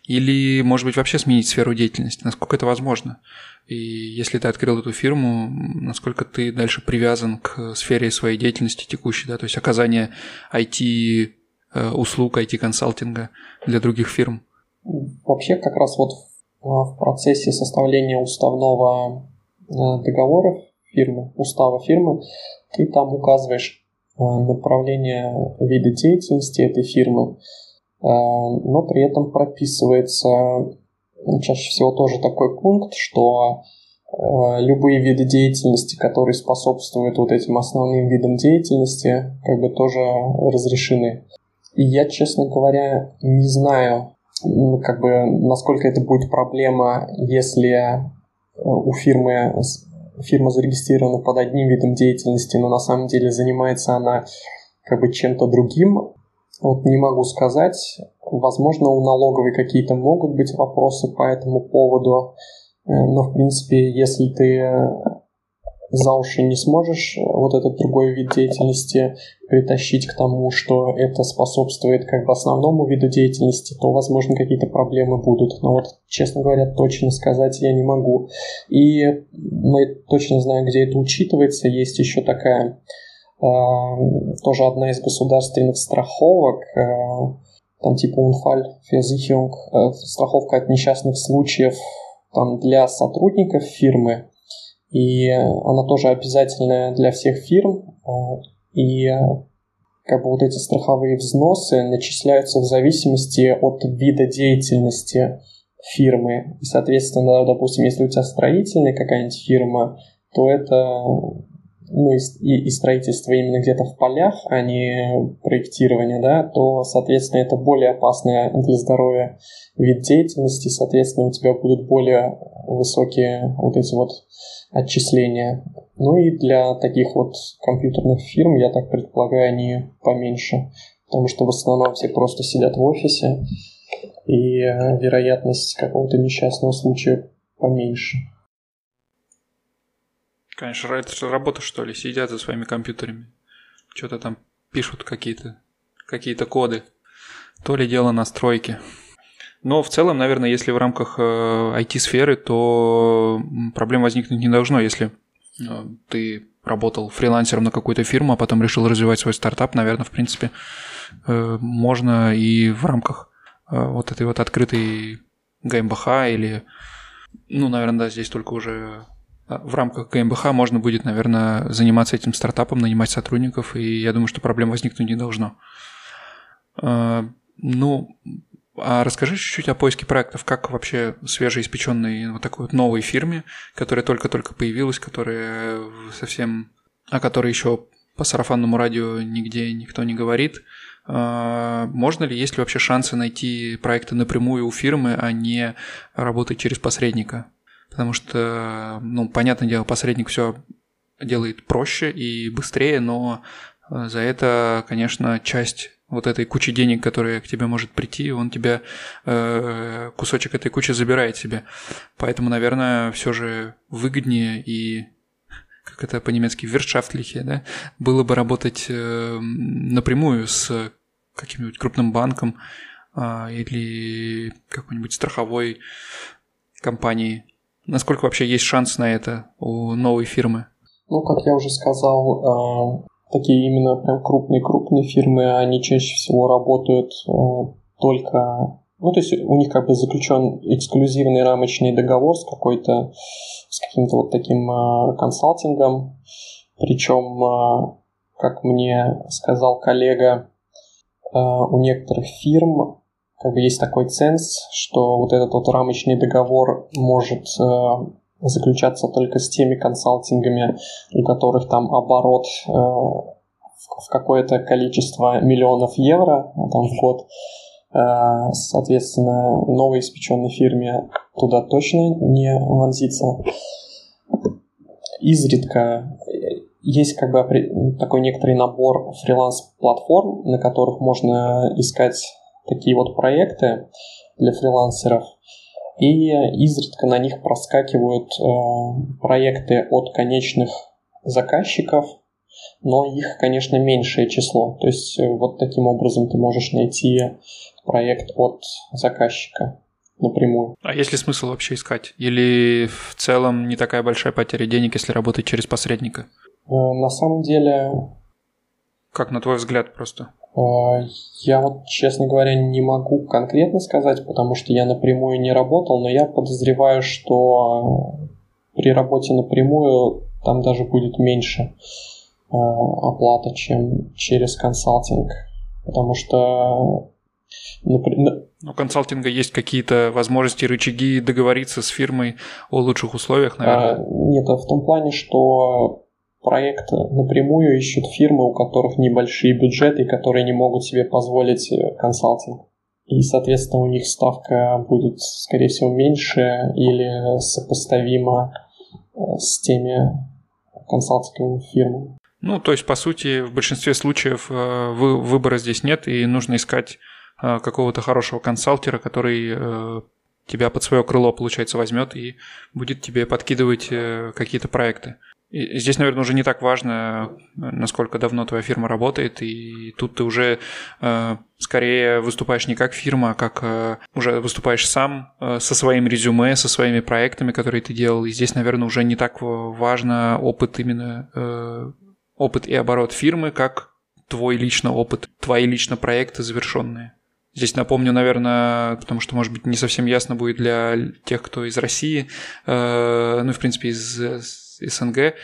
или, может быть, вообще сменить сферу деятельности, насколько это возможно. И если ты открыл эту фирму, насколько ты дальше привязан к сфере своей деятельности текущей, да, то есть оказание IT э, услуг, IT-консалтинга для других фирм. Вообще, как раз вот в процессе составления уставного э, договора фирмы, устава фирмы, ты там указываешь э, направление вида деятельности этой фирмы, э, но при этом прописывается ну, чаще всего тоже такой пункт, что э, любые виды деятельности, которые способствуют вот этим основным видам деятельности, как бы тоже разрешены. И я, честно говоря, не знаю, как бы, насколько это будет проблема, если у фирмы фирма зарегистрирована под одним видом деятельности, но на самом деле занимается она как бы чем-то другим. Вот не могу сказать. Возможно, у налоговой какие-то могут быть вопросы по этому поводу. Э, но, в принципе, если ты за уши не сможешь вот этот другой вид деятельности притащить к тому, что это способствует как бы основному виду деятельности, то, возможно, какие-то проблемы будут. Но вот, честно говоря, точно сказать я не могу. И мы точно знаем, где это учитывается. Есть еще такая э, тоже одна из государственных страховок, э, там типа Unfall э, страховка от несчастных случаев там, для сотрудников фирмы, и она тоже обязательная для всех фирм, э, и как бы вот эти страховые взносы начисляются в зависимости от вида деятельности фирмы. И, соответственно, допустим, если у тебя строительная какая-нибудь фирма, то это ну, и, и, строительство именно где-то в полях, а не проектирование, да, то, соответственно, это более опасный для здоровья вид деятельности, соответственно, у тебя будут более высокие вот эти вот отчисления. Ну и для таких вот компьютерных фирм, я так предполагаю, они поменьше, потому что в основном все просто сидят в офисе, и э, вероятность какого-то несчастного случая поменьше. Конечно, это же работа, что ли, сидят за своими компьютерами. Что-то там пишут какие-то какие-то коды. То ли дело настройки. Но в целом, наверное, если в рамках IT-сферы, э, то проблем возникнуть не должно, если э, ты работал фрилансером на какую-то фирму, а потом решил развивать свой стартап, наверное, в принципе, э, можно и в рамках вот этой вот открытой ГМБХ или, ну, наверное, да, здесь только уже в рамках ГМБХ можно будет, наверное, заниматься этим стартапом, нанимать сотрудников, и я думаю, что проблем возникнуть не должно. Ну, а расскажи чуть-чуть о поиске проектов, как вообще свежеиспеченной вот такой вот новой фирме, которая только-только появилась, которая совсем, о которой еще по сарафанному радио нигде никто не говорит. А, можно ли, есть ли вообще шансы найти проекты напрямую у фирмы, а не работать через посредника? Потому что, ну, понятное дело, посредник все делает проще и быстрее, но за это, конечно, часть вот этой кучи денег, которая к тебе может прийти, он тебя э, кусочек этой кучи забирает себе. Поэтому, наверное, все же выгоднее и как это по-немецки, вершафтлихе, да, было бы работать э, напрямую с каким-нибудь крупным банком э, или какой-нибудь страховой компанией. Насколько вообще есть шанс на это у новой фирмы? Ну, как я уже сказал, такие именно прям крупные-крупные фирмы, они чаще всего работают э, только... Ну, то есть у них как бы заключен эксклюзивный рамочный договор с какой-то, с каким-то вот таким э, консалтингом. Причем, как мне сказал коллега, у некоторых фирм как бы есть такой ценз, что вот этот вот рамочный договор может э, заключаться только с теми консалтингами, у которых там оборот э, в какое-то количество миллионов евро там, в год. Э, соответственно, новой испеченной фирме туда точно не вонзится. Изредка есть как бы такой некоторый набор фриланс-платформ, на которых можно искать такие вот проекты для фрилансеров. И изредка на них проскакивают э, проекты от конечных заказчиков, но их, конечно, меньшее число. То есть э, вот таким образом ты можешь найти проект от заказчика напрямую. А есть ли смысл вообще искать? Или в целом не такая большая потеря денег, если работать через посредника? Э, на самом деле... Как на твой взгляд просто? Э, я вот, честно говоря, не могу конкретно сказать, потому что я напрямую не работал, но я подозреваю, что при работе напрямую там даже будет меньше э, оплата, чем через консалтинг. Потому что. У консалтинга есть какие-то возможности, рычаги договориться с фирмой о лучших условиях, наверное? А, нет, а в том плане, что проект напрямую ищут фирмы, у которых небольшие бюджеты, которые не могут себе позволить э, консалтинг. И, соответственно, у них ставка будет, скорее всего, меньше или сопоставима э, с теми консалтинговыми фирмами. Ну, то есть, по сути, в большинстве случаев э, выбора здесь нет, и нужно искать какого-то хорошего консалтера, который тебя под свое крыло, получается, возьмет и будет тебе подкидывать какие-то проекты. Здесь, наверное, уже не так важно, насколько давно твоя фирма работает, и тут ты уже э, скорее выступаешь не как фирма, а как э, уже выступаешь сам э, со своим резюме, со своими проектами, которые ты делал. И здесь, наверное, уже не так важно опыт именно э, опыт и оборот фирмы, как твой лично опыт, твои лично проекты завершенные. Здесь напомню, наверное, потому что, может быть, не совсем ясно будет для тех, кто из России, э, ну, в принципе, из СНГ. Э,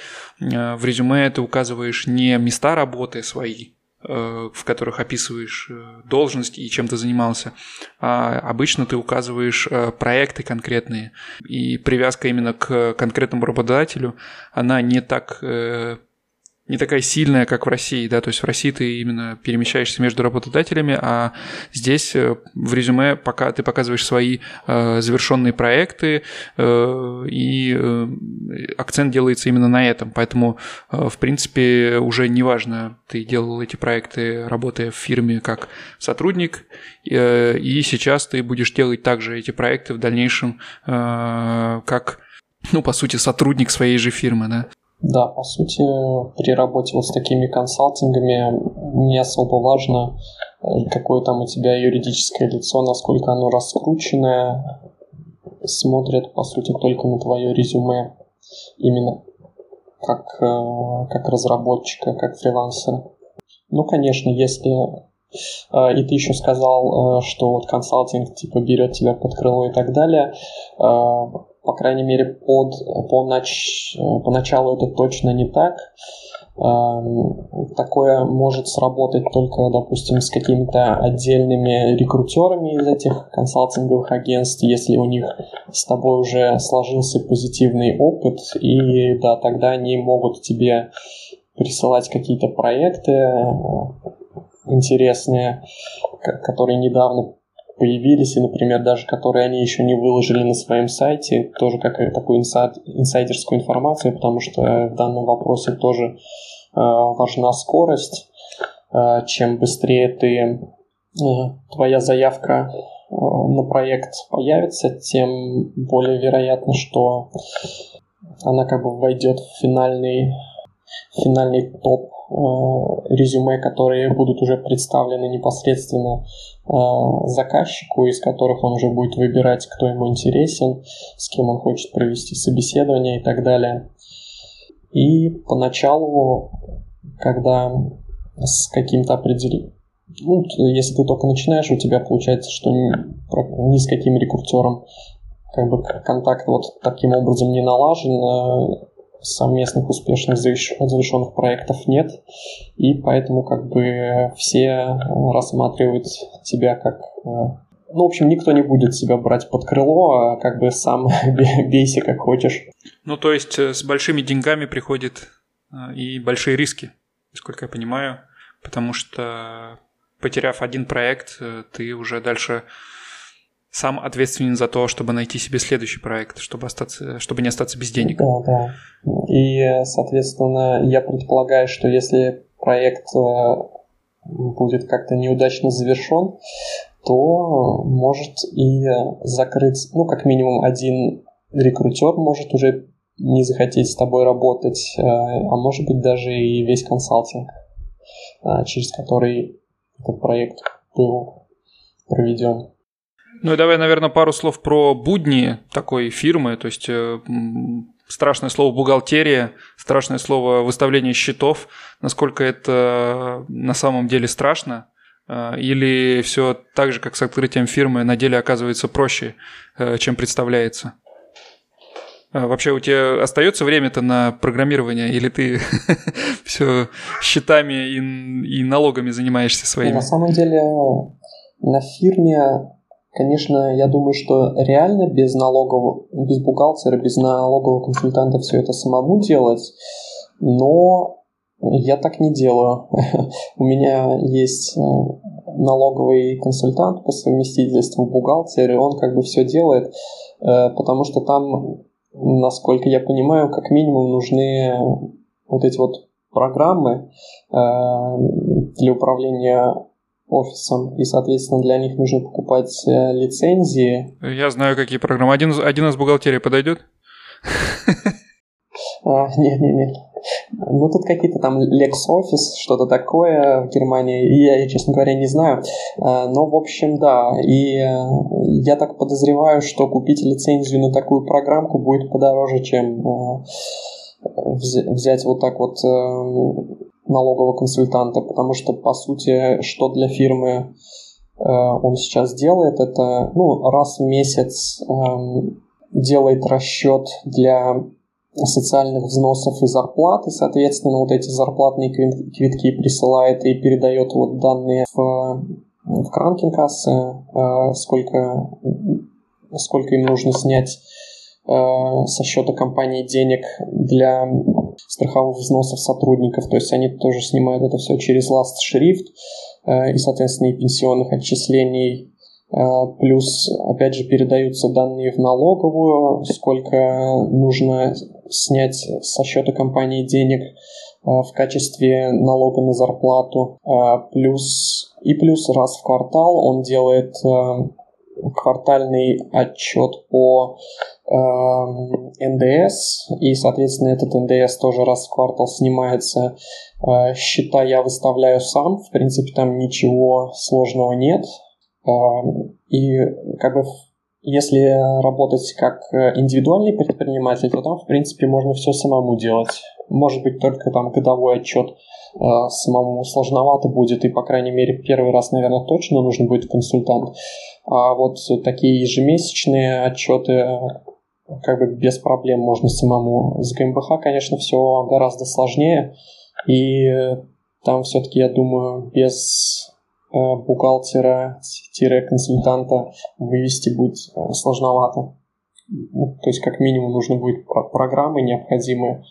в резюме ты указываешь не места работы свои, э, в которых описываешь должность и чем ты занимался, а обычно ты указываешь проекты конкретные. И привязка именно к конкретному работодателю, она не так не такая сильная, как в России, да, то есть в России ты именно перемещаешься между работодателями, а здесь э, в резюме пока ты показываешь свои э, завершенные проекты, э, и э, акцент делается именно на этом, поэтому, э, в принципе, уже неважно, ты делал эти проекты, работая в фирме как сотрудник, э, и сейчас ты будешь делать также эти проекты в дальнейшем э, как ну, по сути, сотрудник своей же фирмы, да. Да, по сути, при работе вот с такими консалтингами не особо важно, э, какое там у тебя юридическое лицо, насколько оно раскрученное. Смотрят, по сути, только на твое резюме именно как, э, как разработчика, как фрилансера. Ну, конечно, если э, и ты еще сказал, что вот консалтинг типа берет тебя под крыло и так далее по крайней мере, под, по, нач, поначалу это точно не так. Эм, такое может сработать только, допустим, с какими-то отдельными рекрутерами из этих консалтинговых агентств, если у них с тобой уже сложился позитивный опыт, и да, тогда они могут тебе присылать какие-то проекты э, интересные, которые недавно появились, и, например, даже которые они еще не выложили на своем сайте, тоже как такую инсайд, инсайдерскую информацию, потому что в данном вопросе тоже э, важна скорость. Э, чем быстрее ты, э, твоя заявка э, на проект появится, тем более вероятно, что она как бы войдет в финальный, финальный топ э, резюме, которые будут уже представлены непосредственно Э, заказчику, из которых он уже будет выбирать, кто ему интересен, с кем он хочет провести собеседование и так далее. И поначалу, когда с каким-то определенным ну, если ты только начинаешь, у тебя получается, что ни, с каким рекрутером как бы контакт вот таким образом не налажен, совместных успешных завершенных проектов нет, и поэтому как бы все рассматривают тебя как э, ну, в общем, никто не будет тебя брать под крыло, а как бы сам бейся как хочешь. Ну, то есть э, с большими деньгами приходят э, и большие риски, насколько я понимаю. потому что потеряв один проект, э, ты уже дальше сам ответственен за то, чтобы найти себе следующий проект, чтобы, остаться, чтобы не остаться без денег. Да, да. И, соответственно, я предполагаю, что если проект э, будет как-то неудачно завершен, то может и закрыть, ну, как минимум один рекрутер может уже не захотеть с тобой работать, э, а может быть даже и весь консалтинг, э, через который этот проект был проведен. Ну и давай, наверное, пару слов про будни такой фирмы, то есть э, страшное слово бухгалтерия, страшное слово выставление счетов, насколько это на самом деле страшно, э, или все так же, как с открытием фирмы, на деле оказывается проще, э, чем представляется? Вообще у тебя остается время-то на программирование, или ты все счетами и, и налогами занимаешься своими? На самом деле на фирме Конечно, я думаю, что реально без налогового, без бухгалтера, без налогового консультанта все это самому делать, но я так не делаю. У меня есть э, налоговый консультант по совместительству, бухгалтер, и он как бы все делает, э, потому что там, насколько я понимаю, как минимум нужны вот эти вот программы э, для управления офисом, и, соответственно, для них нужно покупать э, лицензии. Я знаю, какие программы. Один, один из бухгалтерии подойдет? А, нет, нет, нет. Ну, тут какие-то там LexOffice, что-то такое в Германии, и я, честно говоря, не знаю. А, но, в общем, да. И э, я так подозреваю, что купить лицензию на такую программку будет подороже, чем э, взять вот так вот э, налогового консультанта, потому что, по сути, что для фирмы э, он сейчас делает, это ну, раз в месяц э, делает расчет для социальных взносов и зарплат, и, соответственно, вот эти зарплатные квитки присылает и передает вот данные в, в кранкинкассы, э, сколько, сколько им нужно снять э, со счета компании денег для страховых взносов сотрудников, то есть они тоже снимают это все через last шрифт э, и, соответственно, и пенсионных отчислений, э, плюс, опять же, передаются данные в налоговую, сколько нужно снять со счета компании денег э, в качестве налога на зарплату, плюс и плюс раз в квартал он делает квартальный отчет по НДС, и, соответственно, этот НДС тоже раз в квартал снимается. Э, счета я выставляю сам, в принципе, там ничего сложного нет. Э, и как бы если работать как индивидуальный предприниматель, то там, в принципе, можно все самому делать. Может быть, только там годовой отчет э, самому сложновато будет, и, по крайней мере, первый раз, наверное, точно нужен будет консультант. А вот такие ежемесячные отчеты как бы без проблем можно самому. С ГМБХ, конечно, все гораздо сложнее, и там все-таки, я думаю, без э, бухгалтера-консультанта вывести будет э, сложновато. Ну, то есть, как минимум, нужно будет программы необходимые.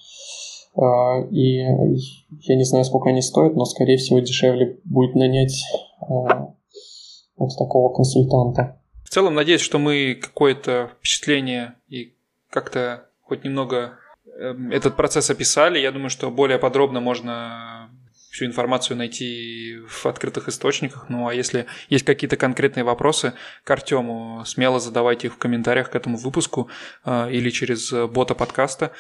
Э, и я не знаю, сколько они стоят, но, скорее всего, дешевле будет нанять вот такого консультанта. В целом, надеюсь, что мы какое-то впечатление и как-то хоть немного эм, этот процесс описали. Я думаю, что более подробно можно всю информацию найти в открытых источниках. Ну а если есть какие-то конкретные вопросы к Артему, смело задавайте их в комментариях к этому выпуску э, или через бота подкаста.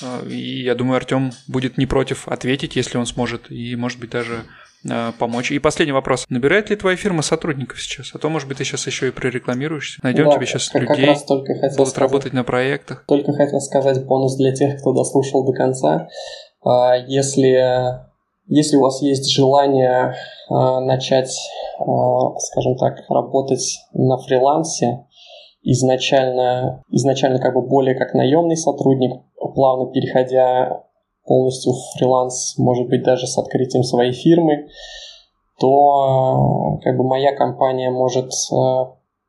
Э, и я думаю, Артем будет не против ответить, если он сможет, и, может быть, даже Э, помочь. И последний вопрос. Набирает ли твоя фирма сотрудников сейчас? А то, может быть, ты сейчас еще и прорекламируешься. Найдем да, тебе сейчас как, людей, как только хотел будут сказать, работать на проектах. Только хотел сказать бонус для тех, кто дослушал до конца. А, если, если у вас есть желание а, начать, а, скажем так, работать на фрилансе, изначально, изначально как бы более как наемный сотрудник, плавно переходя полностью фриланс, может быть, даже с открытием своей фирмы, то как бы моя компания может э,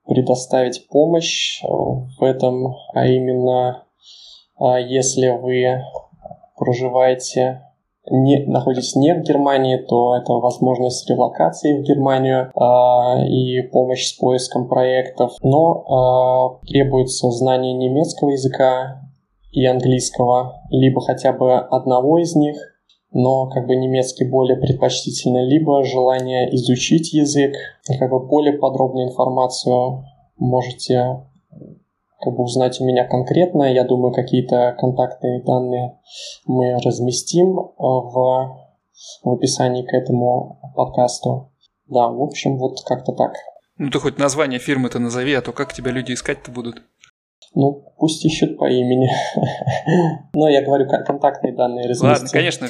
предоставить помощь в этом, а именно э, если вы проживаете не, находитесь не в Германии, то это возможность релокации в Германию э, и помощь с поиском проектов. Но э, требуется знание немецкого языка и английского, либо хотя бы одного из них, но как бы немецкий более предпочтительно, либо желание изучить язык, как бы более подробную информацию можете как бы узнать у меня конкретно. Я думаю, какие-то контактные данные мы разместим э, в, в описании к этому подкасту. Да, в общем, вот как-то так. Ну ты хоть название фирмы-то назови, а то как тебя люди искать-то будут? Ну, пусть ищут по имени. Но я говорю, контактные данные разместим. Ладно, конечно,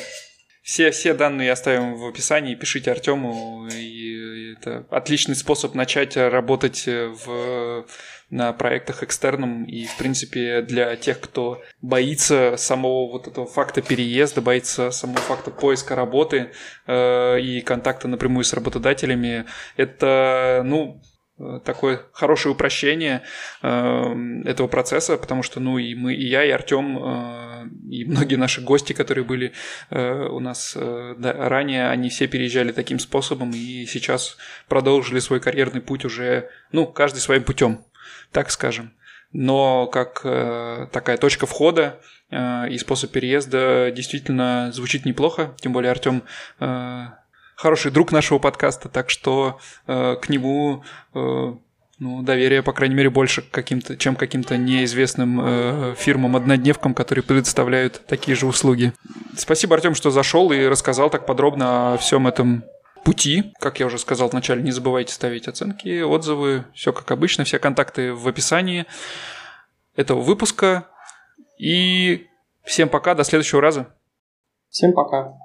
все, все данные оставим в описании, пишите Артему, и это отличный способ начать работать в, на проектах экстерном, и, в принципе, для тех, кто боится самого вот этого факта переезда, боится самого факта поиска работы э, и контакта напрямую с работодателями, это, ну, Э, такое хорошее упрощение э, этого процесса, потому что, ну, и мы, и я, и Артем, э, и многие наши гости, которые были э, у нас э, да, ранее, они все переезжали таким способом и сейчас продолжили свой карьерный путь уже, ну, каждый своим путем, так скажем. Но как э, такая точка входа э, и способ переезда действительно звучит неплохо, тем более Артем э, хороший друг нашего подкаста, так что э, к нему э, ну, доверие, по крайней мере, больше каким-то, чем каким-то неизвестным э, фирмам-однодневкам, которые предоставляют такие же услуги. Спасибо, Артем, что зашел и рассказал так подробно о всем этом пути. Как я уже сказал вначале, не забывайте ставить оценки, отзывы, все как обычно, все контакты в описании этого выпуска. И всем пока, до следующего раза. Всем пока.